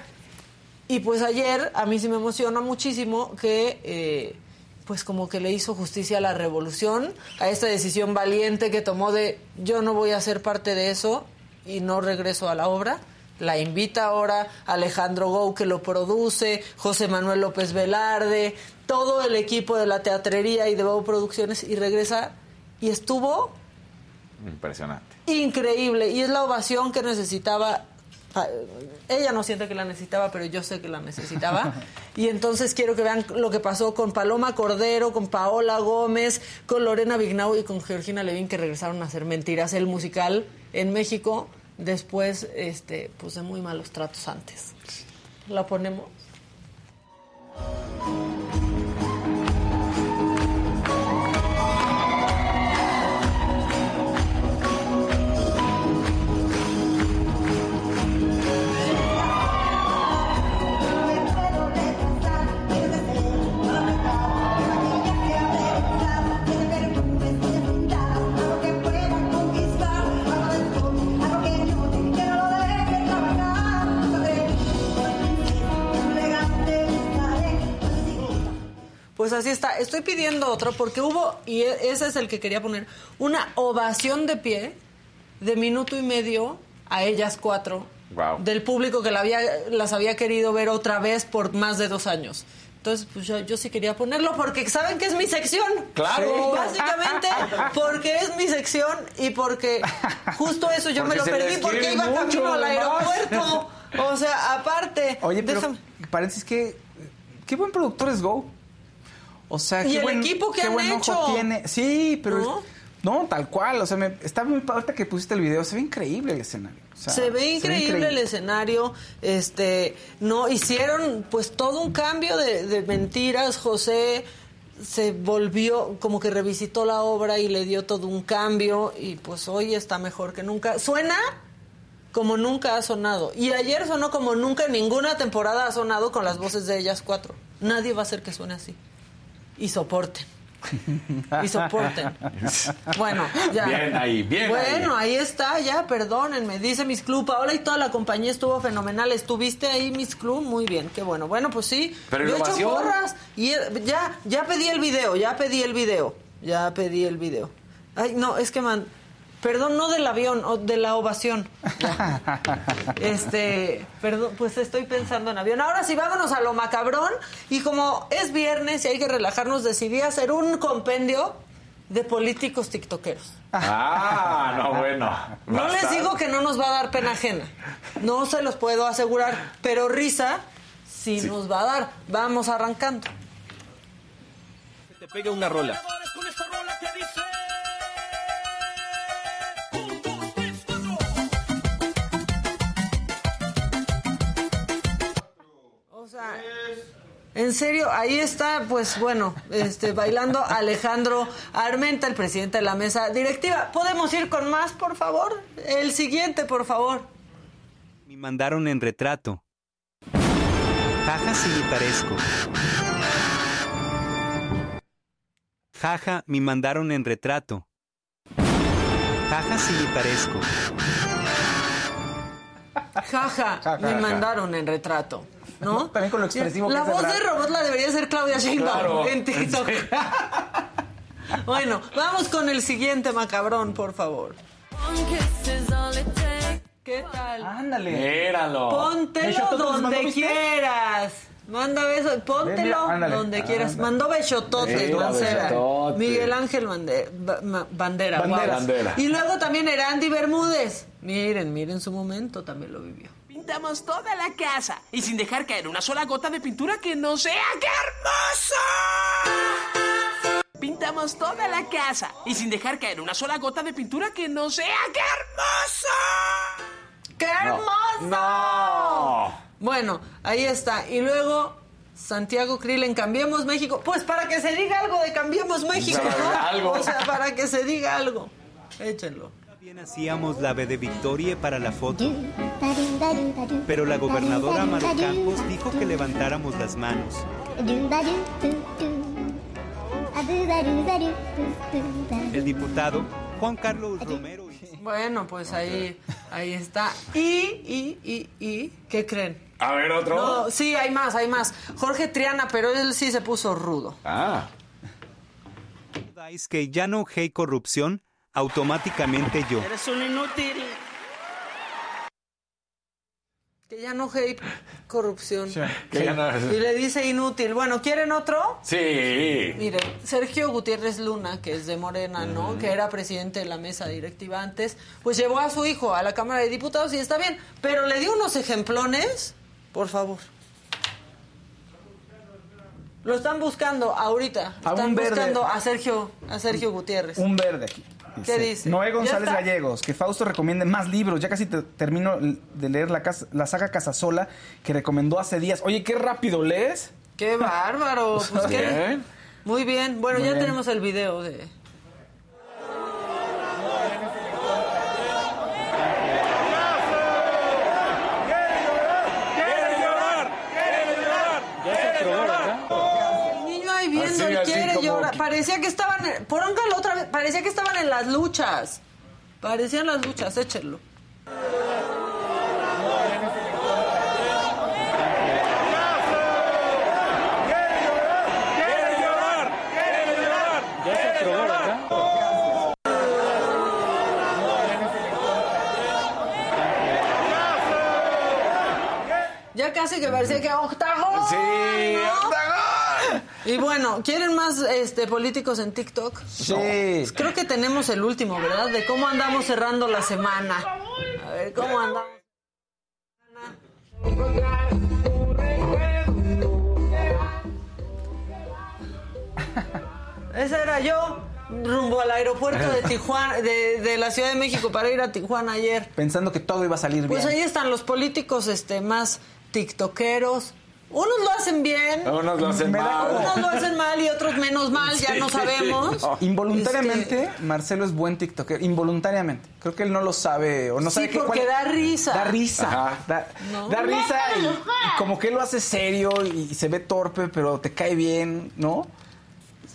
Y pues ayer a mí sí me emociona muchísimo que eh, pues como que le hizo justicia a la revolución, a esta decisión valiente que tomó de yo no voy a ser parte de eso y no regreso a la obra. La invita ahora Alejandro Gou que lo produce, José Manuel López Velarde, todo el equipo de la teatrería y de Bau Producciones y regresa y estuvo Impresionante. increíble y es la ovación que necesitaba pa- ella no siente que la necesitaba pero yo sé que la necesitaba [LAUGHS] y entonces quiero que vean lo que pasó con Paloma Cordero con Paola Gómez con Lorena Vignau y con Georgina Levin que regresaron a hacer mentiras el musical en México después este pues de muy malos tratos antes. La ponemos Pues así está. Estoy pidiendo otro porque hubo, y e- ese es el que quería poner, una ovación de pie de minuto y medio a ellas cuatro Wow. del público que la había, las había querido ver otra vez por más de dos años. Entonces, pues yo, yo sí quería ponerlo porque saben que es mi sección. Claro. Básicamente [LAUGHS] porque es mi sección y porque justo eso yo Porque me lo perdí porque iba mucho, camino al además. aeropuerto. O sea, aparte. Oye, pero déjame- paréntesis que qué buen productor es Go. O sea, Y qué el buen, equipo que qué han buen ojo hecho. tiene. Sí, pero ¿No? no, tal cual, o sea, me, está muy ahorita que pusiste el video, se ve increíble el escenario. O sea, se ve increíble el escenario, este, no hicieron pues todo un cambio de, de mentiras, José se volvió, como que revisitó la obra y le dio todo un cambio y pues hoy está mejor que nunca. Suena como nunca ha sonado. Y ayer sonó como nunca en ninguna temporada ha sonado con las voces de ellas cuatro. Nadie va a hacer que suene así. Y soporten. Y soporten. [LAUGHS] Bueno, ya. Bien ahí, bien Bueno, ahí. está, ya, perdónenme. Dice Miss Club, Paola y toda la compañía estuvo fenomenal. ¿Estuviste ahí, Miss Club? Muy bien, qué bueno. Bueno, pues sí. Pero Yo he hecho porras y eh, ya, ya pedí el video, ya pedí el video. Ya pedí el video. Ay, no, es que man... Perdón, no del avión, o de la ovación. [LAUGHS] Este, perdón, pues estoy pensando en avión. Ahora sí, vámonos a lo macabrón. Y como es viernes y hay que relajarnos, decidí hacer un compendio de políticos tiktokeros. Ah, no, bueno. No les digo que no nos va a dar pena ajena. No se los puedo asegurar. Pero risa sí, nos va a dar. Vamos arrancando. Te pega una rola. En serio, ahí está, pues bueno, este, bailando Alejandro Armenta, el presidente de la mesa directiva. ¿Podemos ir con más, por favor? El siguiente, por favor. Me mandaron en retrato. Jaja, sí me parezco. Jaja, me mandaron en retrato. Jaja, sí me parezco. Jaja, Ja, ja, me mandaron en retrato. ¿No? También con lo expresivo que La es el voz de robot la debería ser Claudia Sheinbaum Claro. en TikTok. [LAUGHS] bueno, vamos con el siguiente macabrón, por favor. ¿Qué tal? Ándale. Míralo. Póntelo ¿Besototes mandó, donde quieras. Manda besos, póntelo Ven, mira, ándale. donde quieras. Ándale. Mandó besototes. Miguel Ángel Bande- Ba- Ma- Bandera. Bandera. guau. Bandera. Y luego también era Andy Bermúdez. Miren, miren su momento, también lo vivió. Pintamos toda la casa y sin dejar caer una sola gota de pintura que no sea. ¡Qué hermoso! Pintamos toda la casa y sin dejar caer una sola gota de pintura que no sea. ¡Qué hermoso! ¡Qué hermoso! No. Bueno, ahí está. Y luego Santiago Krill en Cambiemos México. Pues para que se diga algo de Cambiemos México, Para ¿no? algo. O sea, para que se diga algo. Échenlo. Bien hacíamos la B de Victoria para la foto. Pero la gobernadora Maru Campos dijo que levantáramos las manos. El diputado Juan Carlos Romero. Bueno, pues ahí, ahí está. Y, y, y, y, ¿qué creen? A ver, otro. No, sí, hay más, hay más. Jorge Triana, pero él sí se puso rudo. Ah. Es que ya no hay corrupción, automáticamente yo. Eres un inútil. Que ya no hate corrupción. Que ya no- Y le dice inútil. Bueno, ¿quieren otro? Sí. Miren, Sergio Gutiérrez Luna, que es de Morena, ¿no? Que era presidente de la mesa directiva antes, pues llevó a su hijo a la Cámara de Diputados y está bien, pero le dio unos ejemplones, por favor. Lo están buscando ahorita. A un Están verde. buscando a Sergio, a Sergio Gutiérrez. Un verde aquí. ¿Qué dice? Noé González. Gallegos, que Fausto recomiende más libros. Ya casi te- termino de leer la, casa- la saga Casasola que recomendó hace días. Oye, qué rápido lees. ¡Qué bárbaro! [LAUGHS] Pues, ¿qué? Bien. Muy bien. Bueno, Muy ya bien. tenemos el video de... y así quiere como llorar. Parecía que estaban... Póngalo otra vez. Parecía que estaban en las luchas. Parecían las luchas. Échenlo. Ya casi que parecía que octagón. Sí, ¿no? octagón. Y bueno, ¿quieren más este políticos en TikTok? Sí. Pues creo que tenemos el último, ¿verdad? De cómo andamos cerrando la semana. A ver, ¿cómo andamos? Esa era yo, rumbo al aeropuerto de [LAUGHS] Tijuana, de, de la Ciudad de México para ir a Tijuana ayer. Pensando que todo iba a salir Pues bien. ahí están los políticos este, más tiktokeros. Unos lo hacen bien. Unos lo hacen mal. como- Unos lo hacen mal y otros menos mal, ya Sí. no sabemos. Involuntariamente, Este, Marcelo es buen TikToker. Involuntariamente. Creo que él no lo sabe o no Sí, sabe qué porque da risa. Da risa. Da, No. da risa y, y como que él lo hace serio y se ve torpe, pero te cae bien, ¿no?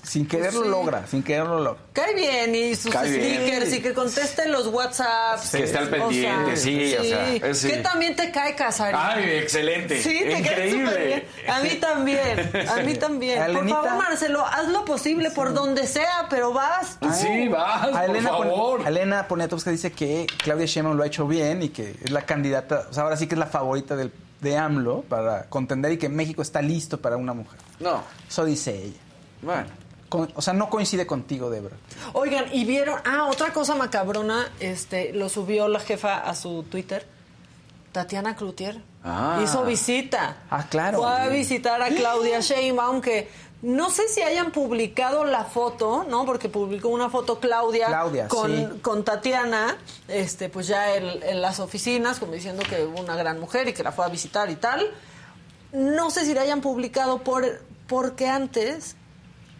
Sin quererlo sí. logra, sin quererlo logra. Cae bien y sus Cae bien. stickers y que conteste los WhatsApps. Que esté al O sea, pendiente, sí, o sea, es- sí. Que también te cae Casarín. Ay, excelente. Sí, te cae Increíble. súper bien. A mí también, a mí [LAUGHS] también. Elenita. Por favor, Marcelo, haz lo posible por donde sea, pero vas. tú. Sí, vas, A por Elena, Pon- favor. a Elena Poniatowska dice que Claudia Sheinbaum lo ha hecho bien y que es la candidata, o sea, ahora sí que es la favorita del, de AMLO para contender y que México está listo para una mujer. No, Eso dice ella. bueno. Con- o sea, no coincide contigo, Debra. Oigan, y vieron, ah, otra cosa macabrona, este, lo subió la jefa a su Twitter. Tatiana Cloutier Ah. hizo visita. Ah, claro. Fue a visitar a Claudia Sheinbaum, que no sé si hayan publicado la foto, ¿no? Porque publicó una foto Claudia, Claudia, con, sí. con Tatiana, este, pues ya en, en las oficinas, como diciendo que una gran mujer y que la fue a visitar y tal. No sé si la hayan publicado por, porque antes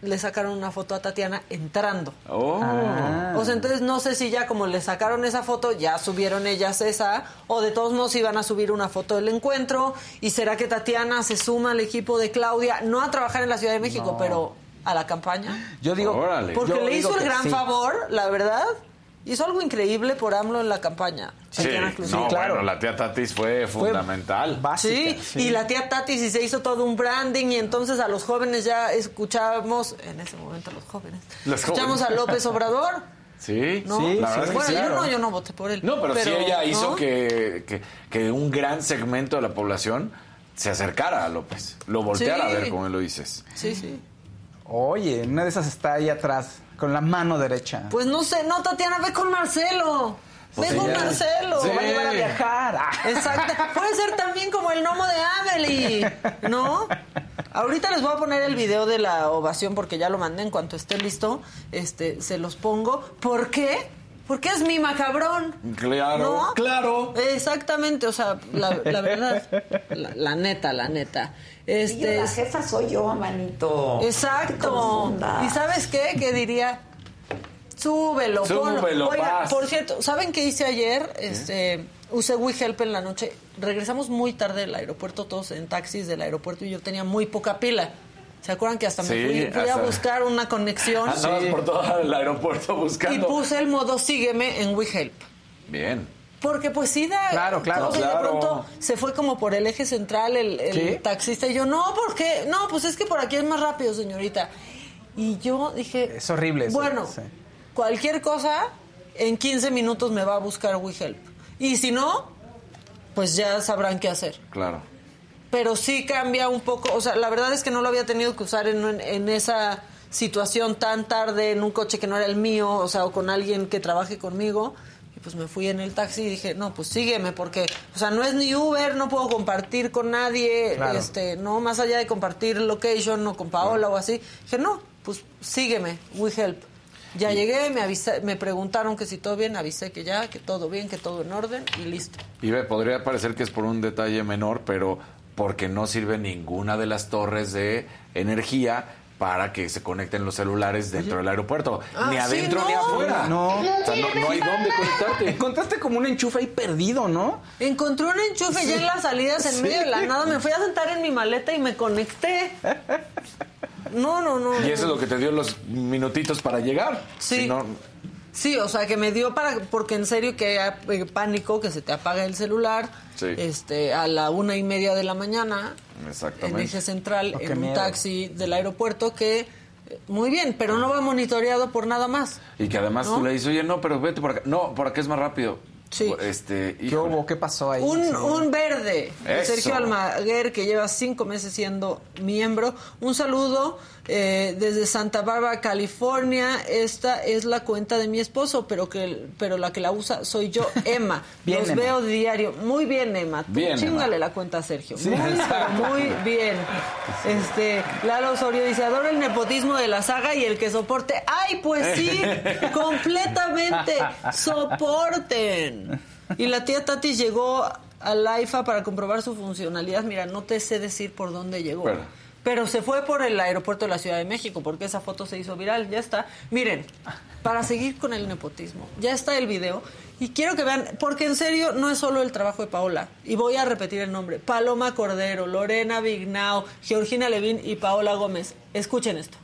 le sacaron una foto a Tatiana entrando. Oh. Ah. O sea, entonces no sé si ya como le sacaron esa foto, ya subieron ellas esa, o de todos modos iban a subir una foto del encuentro, y será que Tatiana se suma al equipo de Claudia, no a trabajar en la Ciudad de México, pero a la campaña. Yo digo, Órale. Porque yo le hizo el gran sí. favor, la verdad. Hizo algo increíble por AMLO en la campaña. Sí, no, claro. bueno, la tía Tatis fue fundamental. Básica. Sí, y la tía Tati sí se hizo todo un branding y entonces a los jóvenes ya escuchábamos, en ese momento a los jóvenes, Los escuchamos jóvenes. a López Obrador. [LAUGHS] Sí, ¿no? Sí, la verdad es que bueno, sí. yo no, yo no voté por él. No, pero, sí ella hizo ¿no? que, que, que un gran segmento de la población se acercara a López, lo volteara Sí. a ver, como lo dices. Sí, sí. Oye, una de esas está ahí atrás, con la mano derecha. Pues no sé, no, Tatiana, ve con Marcelo. Pues ve con ella- Marcelo. Se va a llevar a viajar. Ah. Exacto. Puede ser también como el gnomo de Amelie, ¿no? Ahorita les voy a poner el video de la ovación porque ya lo mandé en cuanto esté listo. Este, se los pongo. ¿Por qué? Porque es mi macabrón. Claro, ¿No? claro. Exactamente, o sea, la, la verdad, la, la neta, la neta. Este, la jefa soy yo, manito. Exacto. ¿Y sabes qué? Que diría, súbelo, ponlo. Súbelo, Oiga, vas. por cierto, ¿saben qué hice ayer? Este, usé WeHelp en la noche. Regresamos muy tarde del aeropuerto, todos en taxis del aeropuerto y yo tenía muy poca pila. ¿Se acuerdan que hasta me Sí, fui, fui a hasta- buscar una conexión [LAUGHS] Andabas por todo el aeropuerto y buscando. puse el modo sígueme en WeHelp? Bien. Porque pues sí da... Claro, claro, claro. De pronto se fue como por el eje central el, el ¿Sí? taxista y yo, no, ¿por qué? No, pues es que por aquí es más rápido, señorita. Y yo dije... Es horrible eso, Bueno, sí. cualquier cosa, en 15 minutos me va a buscar WeHelp. Y si no, pues ya sabrán qué hacer. Claro. Pero sí cambia un poco, o sea, la verdad es que no lo había tenido que usar en, en- en esa situación tan tarde, en un coche que no era el mío, o sea, o con alguien que trabaje conmigo. Y pues me fui en el taxi y dije, no, pues sígueme, porque, o sea, no es ni Uber, no puedo compartir con nadie, Claro. este, no, más allá de compartir location o con Paola o así. Dije, no, pues sígueme, we help. Ya llegué, me avisé, me preguntaron que si todo bien, avisé que ya, que todo bien, que todo en orden y listo. Y ve, podría parecer que es por un detalle menor, pero porque no sirve ninguna de las torres de energía para que se conecten los celulares dentro del aeropuerto. Ah, ni sí, adentro no. ni afuera. No. O sea, no, no hay dónde conectarte. Encontraste como un enchufe ahí perdido, ¿no? Encontré un enchufe ya en las salidas en Sí. medio de la nada. Me fui a sentar en mi maleta y me conecté. [LAUGHS] No, no, no. Y eso es lo que te dio los minutitos para llegar. Sí. Si no- Sí, o sea, que me dio para... Porque en serio que hay eh, pánico, que se te apaga el celular. Sí. Este, a la una y media de la mañana, en Exactamente. eje central, Oh, en un miedo. taxi del aeropuerto que... eh, Muy bien, pero no va monitoreado por nada más. Y que además ¿No? tú le dices, oye, no, pero vete por acá. No, por acá es más rápido. Sí. Este, ¿Qué hubo? ¿Qué pasó ahí? Un, un verde, Eso. Sergio Almaguer, que lleva cinco meses siendo miembro. Un saludo eh, desde Santa Bárbara, California. Esta es la cuenta de mi esposo, pero que pero la que la usa soy yo, [LAUGHS] Emma. Bien, Los Emma. veo diario. Muy bien, Emma. Tú Bien, Chíngale Emma. la cuenta a Sergio. Sí, muy, muy [LAUGHS] bien. Este, Lalo Osorio dice, adoro el nepotismo de la saga y el que soporte. ¡Ay, pues sí! [LAUGHS] completamente. Soporten. Y la tía Tati llegó al AIFA para comprobar su funcionalidad. Mira, no te sé decir por dónde llegó. Pero- Pero se fue por el aeropuerto de la Ciudad de México, porque esa foto se hizo viral. Ya está. Miren, para seguir con el nepotismo, ya está el video. Y quiero que vean, porque en serio no es solo el trabajo de Paola. Y voy a repetir el nombre. Paloma Cordero, Lorena Vignao, Georgina Levín y Paola Gómez. Escuchen esto.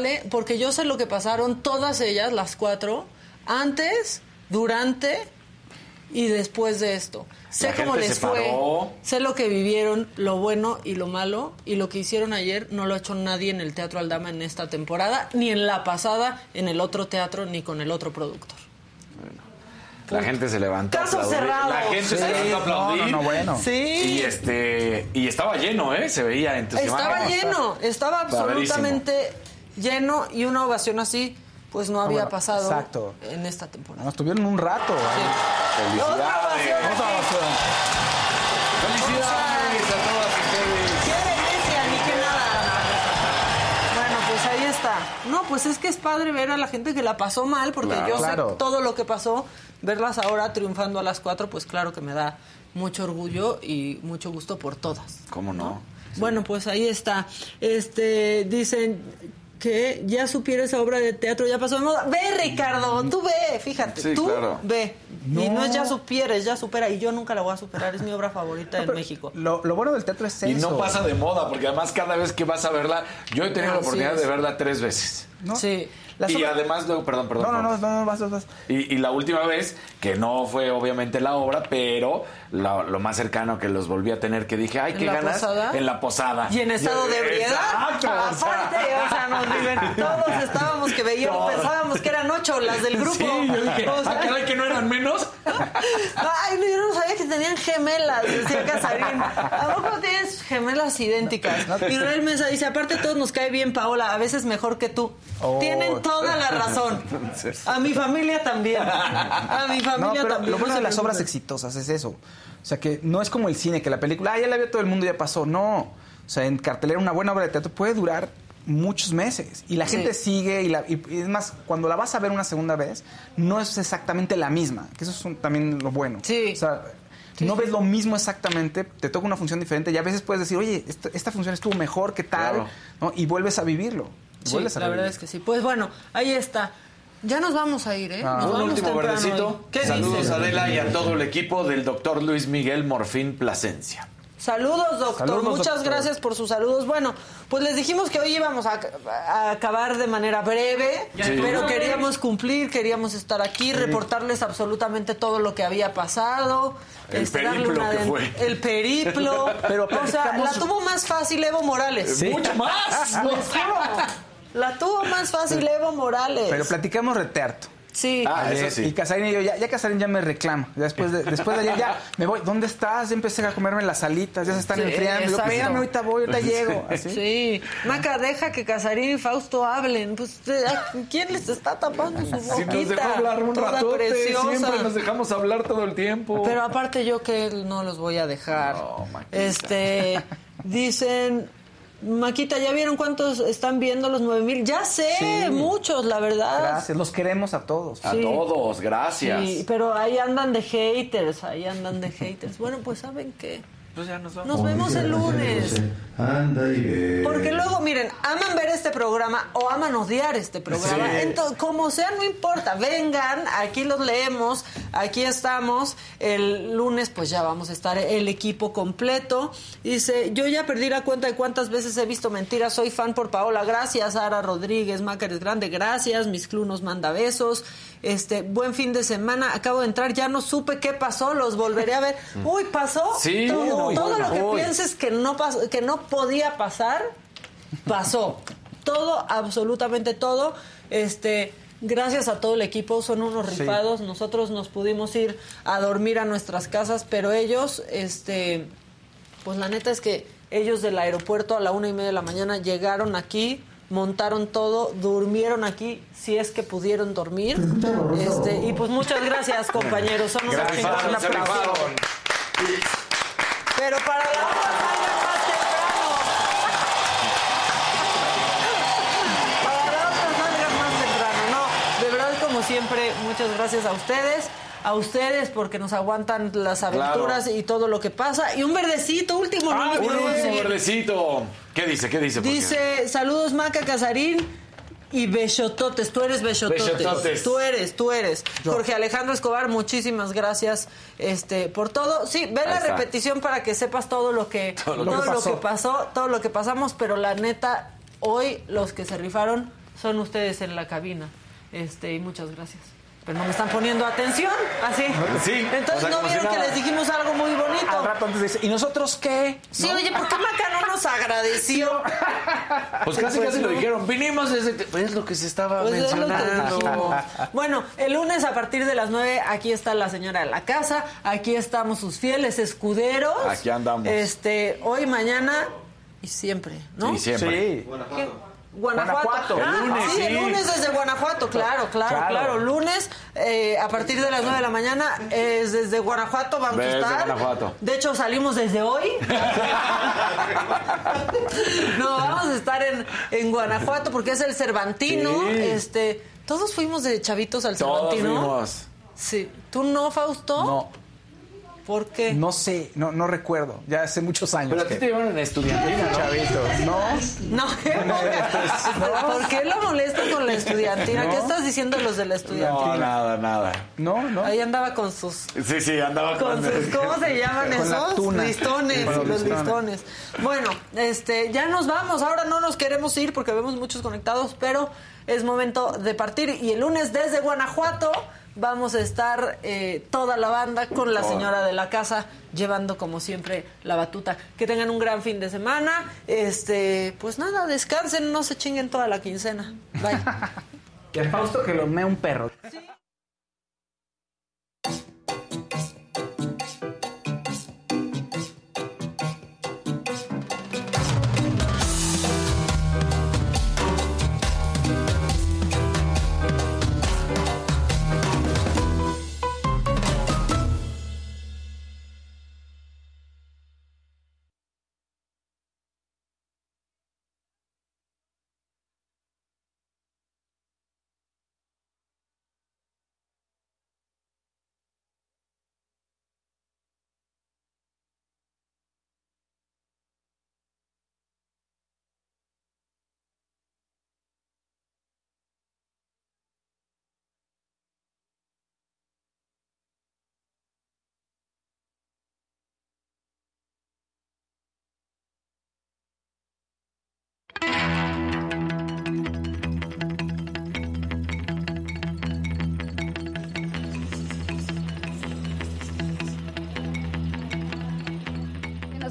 Vale porque yo sé lo que pasaron todas ellas, las cuatro, antes, durante y después de esto. Sé La cómo les fue, paró. sé lo que vivieron, lo bueno y lo malo, y lo que hicieron ayer no lo ha hecho nadie en el Teatro Aldama en esta temporada, ni en la pasada, en el otro teatro, ni con el otro productor. La gente se levantó. Caso aplaudir. cerrado. La gente Sí, se levantó a no, aplaudir. no, no, bueno. Sí. Y este y estaba lleno, ¿eh? Se veía entusiasmado. Estaba lleno, estaba absolutamente lleno y una ovación así, pues no había bueno, pasado exacto. en esta temporada. Nos tuvieron un rato. ahí. Otra ovación Otra ovación. ¡Felicidades a todas ustedes! ¡Qué delicia, ni qué nada! Bueno, pues ahí está. No, pues es que es padre ver a la gente que la pasó mal, porque Claro. yo sé todo lo que pasó. Verlas ahora triunfando a las cuatro, pues claro que me da mucho orgullo y mucho gusto por todas. ¿Cómo no? Bueno, pues ahí está. Este, dicen que ya supiera esa obra de teatro, ya pasó de moda. Ve, Ricardo, tú ve, fíjate, Sí, tú claro. ve. Y no es ya supieres, ya supera. Y yo nunca la voy a superar, es mi obra favorita en México. Lo, lo bueno del teatro es Y eso. no pasa de moda, porque además cada vez que vas a verla, yo he tenido la oportunidad es. de verla tres veces. ¿no? Sí. Y además luego, perdón, perdón. No, no, no, no, no, vas, vas, vas. Y, y la última vez, que no fue obviamente la obra, pero lo más cercano que los volví a tener, que dije, ay, ¿En qué la ganas. posada? En la posada. Y en estado de ebriedad. Exacto. Aparte, o sea, nos diver- todos estábamos que veíamos, Todos. pensábamos que eran ocho las del grupo. Sí, yo dije, O sea, ah, caray, que no eran menos. Ay, no, yo no sabía que tenían gemelas, decía Casarín. ¿A poco tienes gemelas idénticas? Y Rael Mesa dice, aparte todos nos cae bien Paola, a veces mejor que tú. Oh. Tienen toda la razón. A mi familia también. A mi familia No, pero también. lo bueno no de las obras exitosas es eso. O sea, que no es como el cine, que la película, ah, ya la vio todo el mundo, ya pasó. No. O sea, en cartelera una buena obra de teatro puede durar muchos meses y la Sí. gente sigue y, la- y- y es más, cuando la vas a ver una segunda vez, no es exactamente la misma, que eso es un- también lo bueno. Sí. O sea, no ves lo mismo exactamente, te toca una función diferente y a veces puedes decir, oye, esta, esta función estuvo mejor que tal, Claro. ¿no? y vuelves a vivirlo. Sí, la verdad es que sí. Pues bueno, ahí está. Ya nos vamos a ir, ¿eh? Ah. Nos Un vamos último temprano verdecito. ¿Qué Saludos dices? a Adela y a todo el equipo del doctor Luis Miguel Morfín Plasencia. Saludos, doctor. Saludos, Muchas doctor. gracias por sus saludos. Bueno, pues les dijimos que hoy íbamos a, a acabar de manera breve, Sí. pero queríamos cumplir, queríamos estar aquí, reportarles absolutamente todo lo que había pasado. El este, periplo una que de- fue. El periplo. [LAUGHS] Pero o sea, la tuvo más fácil Evo Morales. Sí. ¡Mucho más! La tuvo más fácil Evo Morales. Pero platicamos de teatro. sí. Ah, Ayer, eso sí. Y Casarín y yo, ya, ya Casarín ya me reclama. Después de, [LAUGHS] después de ayer, ya me voy. ¿Dónde estás? Ya empecé a comerme las alitas, ya se están Sí, enfriando. Yo, espérame, ahorita voy, ahorita llego. [LAUGHS] Así. Sí, Maca, deja que Casarín y Fausto hablen. Pues, ¿quién les está tapando su boquita? Si nos dejó hablar un Toda ratote, preciosa. siempre nos dejamos hablar todo el tiempo. Pero aparte yo que no los voy a dejar. No, Maquita. este, dicen Maquita, ¿ya vieron cuántos están viendo los 9 mil? Ya sé, Sí. muchos, la verdad. Gracias, los queremos a todos. A todos, gracias. Sí, pero ahí andan de haters, ahí andan de [LAUGHS] haters. Bueno, pues ¿saben qué? Pues ya nos vamos. Nos vemos el lunes. Anda y ve. Porque luego, miren, aman ver este programa o aman odiar este programa. Sí. Entonces, como sea, no importa. Vengan, aquí los leemos, aquí estamos. El lunes, pues ya vamos a estar el equipo completo. Dice, yo ya perdí la cuenta de cuántas veces he visto mentiras. Soy fan por Paola. Gracias, Sara Rodríguez, Mácares Grande. Gracias. Mis Clu nos manda besos. Este, buen fin de semana. Acabo de entrar, ya no supe qué pasó. Los volveré a ver. Uy, pasó. Sí, todo, todo lo que pienses que no pasó, que no podía pasar, pasó. todo, absolutamente todo. Este, gracias a todo el equipo, son unos Sí. rifados. Nosotros nos pudimos ir a dormir a nuestras casas, pero ellos, este, pues la neta es que ellos del aeropuerto a la una y media de la mañana llegaron aquí, montaron todo, durmieron aquí, si es que pudieron dormir. Este, y pues muchas gracias, compañeros. Son unos Gracias, Pero para la otra salgan más temprano. Para la otra salgan más temprano. No, de verdad, como siempre, muchas gracias a ustedes. A ustedes porque nos aguantan las aventuras y todo lo que pasa. Y un verdecito, último. Ah, un último verdecito. ¿Qué dice? ¿Qué dice? Dice, saludos Maca Casarín y Bechototes. Tú eres Bechototes. Bechototes. Tú eres, tú eres. Jorge Alejandro Escobar, muchísimas gracias este, por todo. Sí, ve la está. repetición para que sepas todo lo que, [LAUGHS] Todo lo todo que lo pasó. que pasó, todo lo que pasamos, pero la neta, hoy los que se rifaron son ustedes en la cabina. Este, y muchas gracias. Pero no me están poniendo atención, así. Sí, Entonces o sea, no si vieron que nada. les dijimos algo muy bonito. Al rato antes dice, ¿y nosotros qué? Sí, ¿No? oye, ¿por qué Maca no nos agradeció? [LAUGHS] Pues casi Pues casi lo no. dijeron. Vinimos desde... Pues es lo que se estaba Pues es lo que mencionando. Bueno, el lunes a partir de las 9, aquí está la señora de la casa, aquí estamos sus fieles escuderos. Aquí andamos. Este, hoy, mañana y siempre, ¿no? Y siempre. Sí. Guanajuato. Guanajuato. El lunes, sí, el lunes desde Guanajuato, claro, claro, claro. Claro. Lunes eh, a partir de las 9 de la mañana es desde Guanajuato vamos Desde a estar. Guanajuato. De hecho, salimos desde hoy. [LAUGHS] no, vamos a estar en, en Guanajuato porque es el Cervantino. Sí. Este, todos fuimos de chavitos al Todos Cervantino. fuimos. Sí. ¿Tú no, Fausto? No, ¿Por qué? no sé, no, no recuerdo. Ya hace muchos años. Pero a ti te llevaron en estudiantina, ¿no? Chavitos, ¿no? No, [LAUGHS] ¿qué? ¿por qué lo molesta con la estudiantina? ¿Qué estás diciendo los de la No, estudiantina? nada, nada. No, no. Ahí andaba con sus Sí, sí, andaba con con... sus, ¿cómo se llaman Con esos? tuna. Listones, Con los los listones. listones. Bueno, este, ya nos vamos. Ahora no nos queremos ir porque vemos muchos conectados, pero es momento de partir. Y el lunes desde Guanajuato vamos a estar eh, toda la banda con la señora de la casa llevando como siempre la batuta. Que tengan un gran fin de semana. Este, pues nada, descansen, no se chinguen toda la quincena. Bye. [LAUGHS] A Fausto que lo mea un perro. Se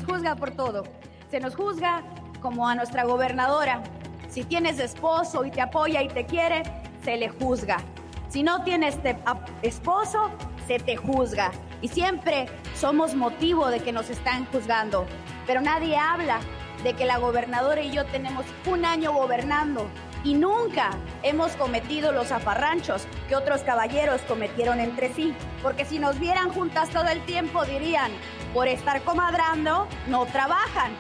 juzga por todo. Se nos juzga como a nuestra gobernadora. Si tienes esposo y te apoya y te quiere, se le juzga. Si no tienes esposo, se te juzga. Y siempre somos motivo de que nos están juzgando. Pero nadie habla de que la gobernadora y yo tenemos un año gobernando y nunca hemos cometido los zafarranchos que otros caballeros cometieron entre sí. Porque si nos vieran juntas todo el tiempo dirían, por estar comadrando, no trabajan.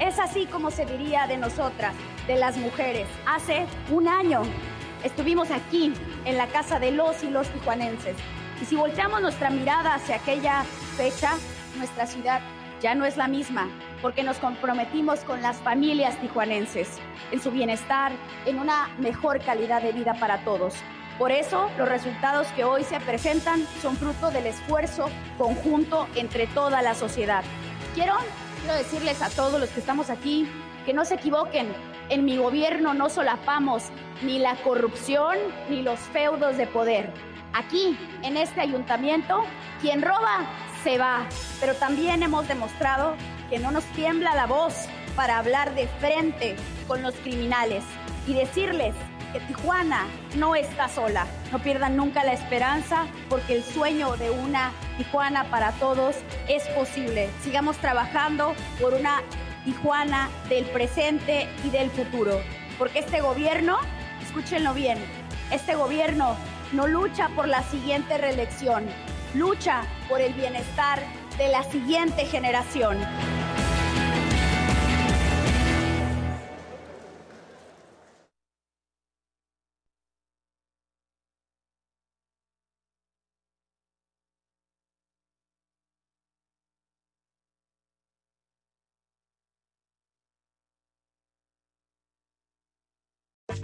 Es así como se diría de nosotras, de las mujeres. Hace un año estuvimos aquí, en la casa de los y los tijuanenses. Y si volteamos nuestra mirada hacia aquella fecha, nuestra ciudad ya no es la misma, porque nos comprometimos con las familias tijuanenses, en su bienestar, en una mejor calidad de vida para todos. Por eso, los resultados que hoy se presentan son fruto del esfuerzo conjunto entre toda la sociedad. Quiero, quiero decirles a todos los que estamos aquí que no se equivoquen. En mi gobierno no solapamos ni la corrupción ni los feudos de poder. Aquí, en este ayuntamiento, quien roba se va, pero también hemos demostrado que no nos tiembla la voz para hablar de frente con los criminales y decirles que Tijuana no está sola. No pierdan nunca la esperanza porque el sueño de una Tijuana para todos es posible. Sigamos trabajando por una Tijuana del presente y del futuro. Porque este gobierno, escúchenlo bien, este gobierno no lucha por la siguiente reelección, lucha por el bienestar de la siguiente generación.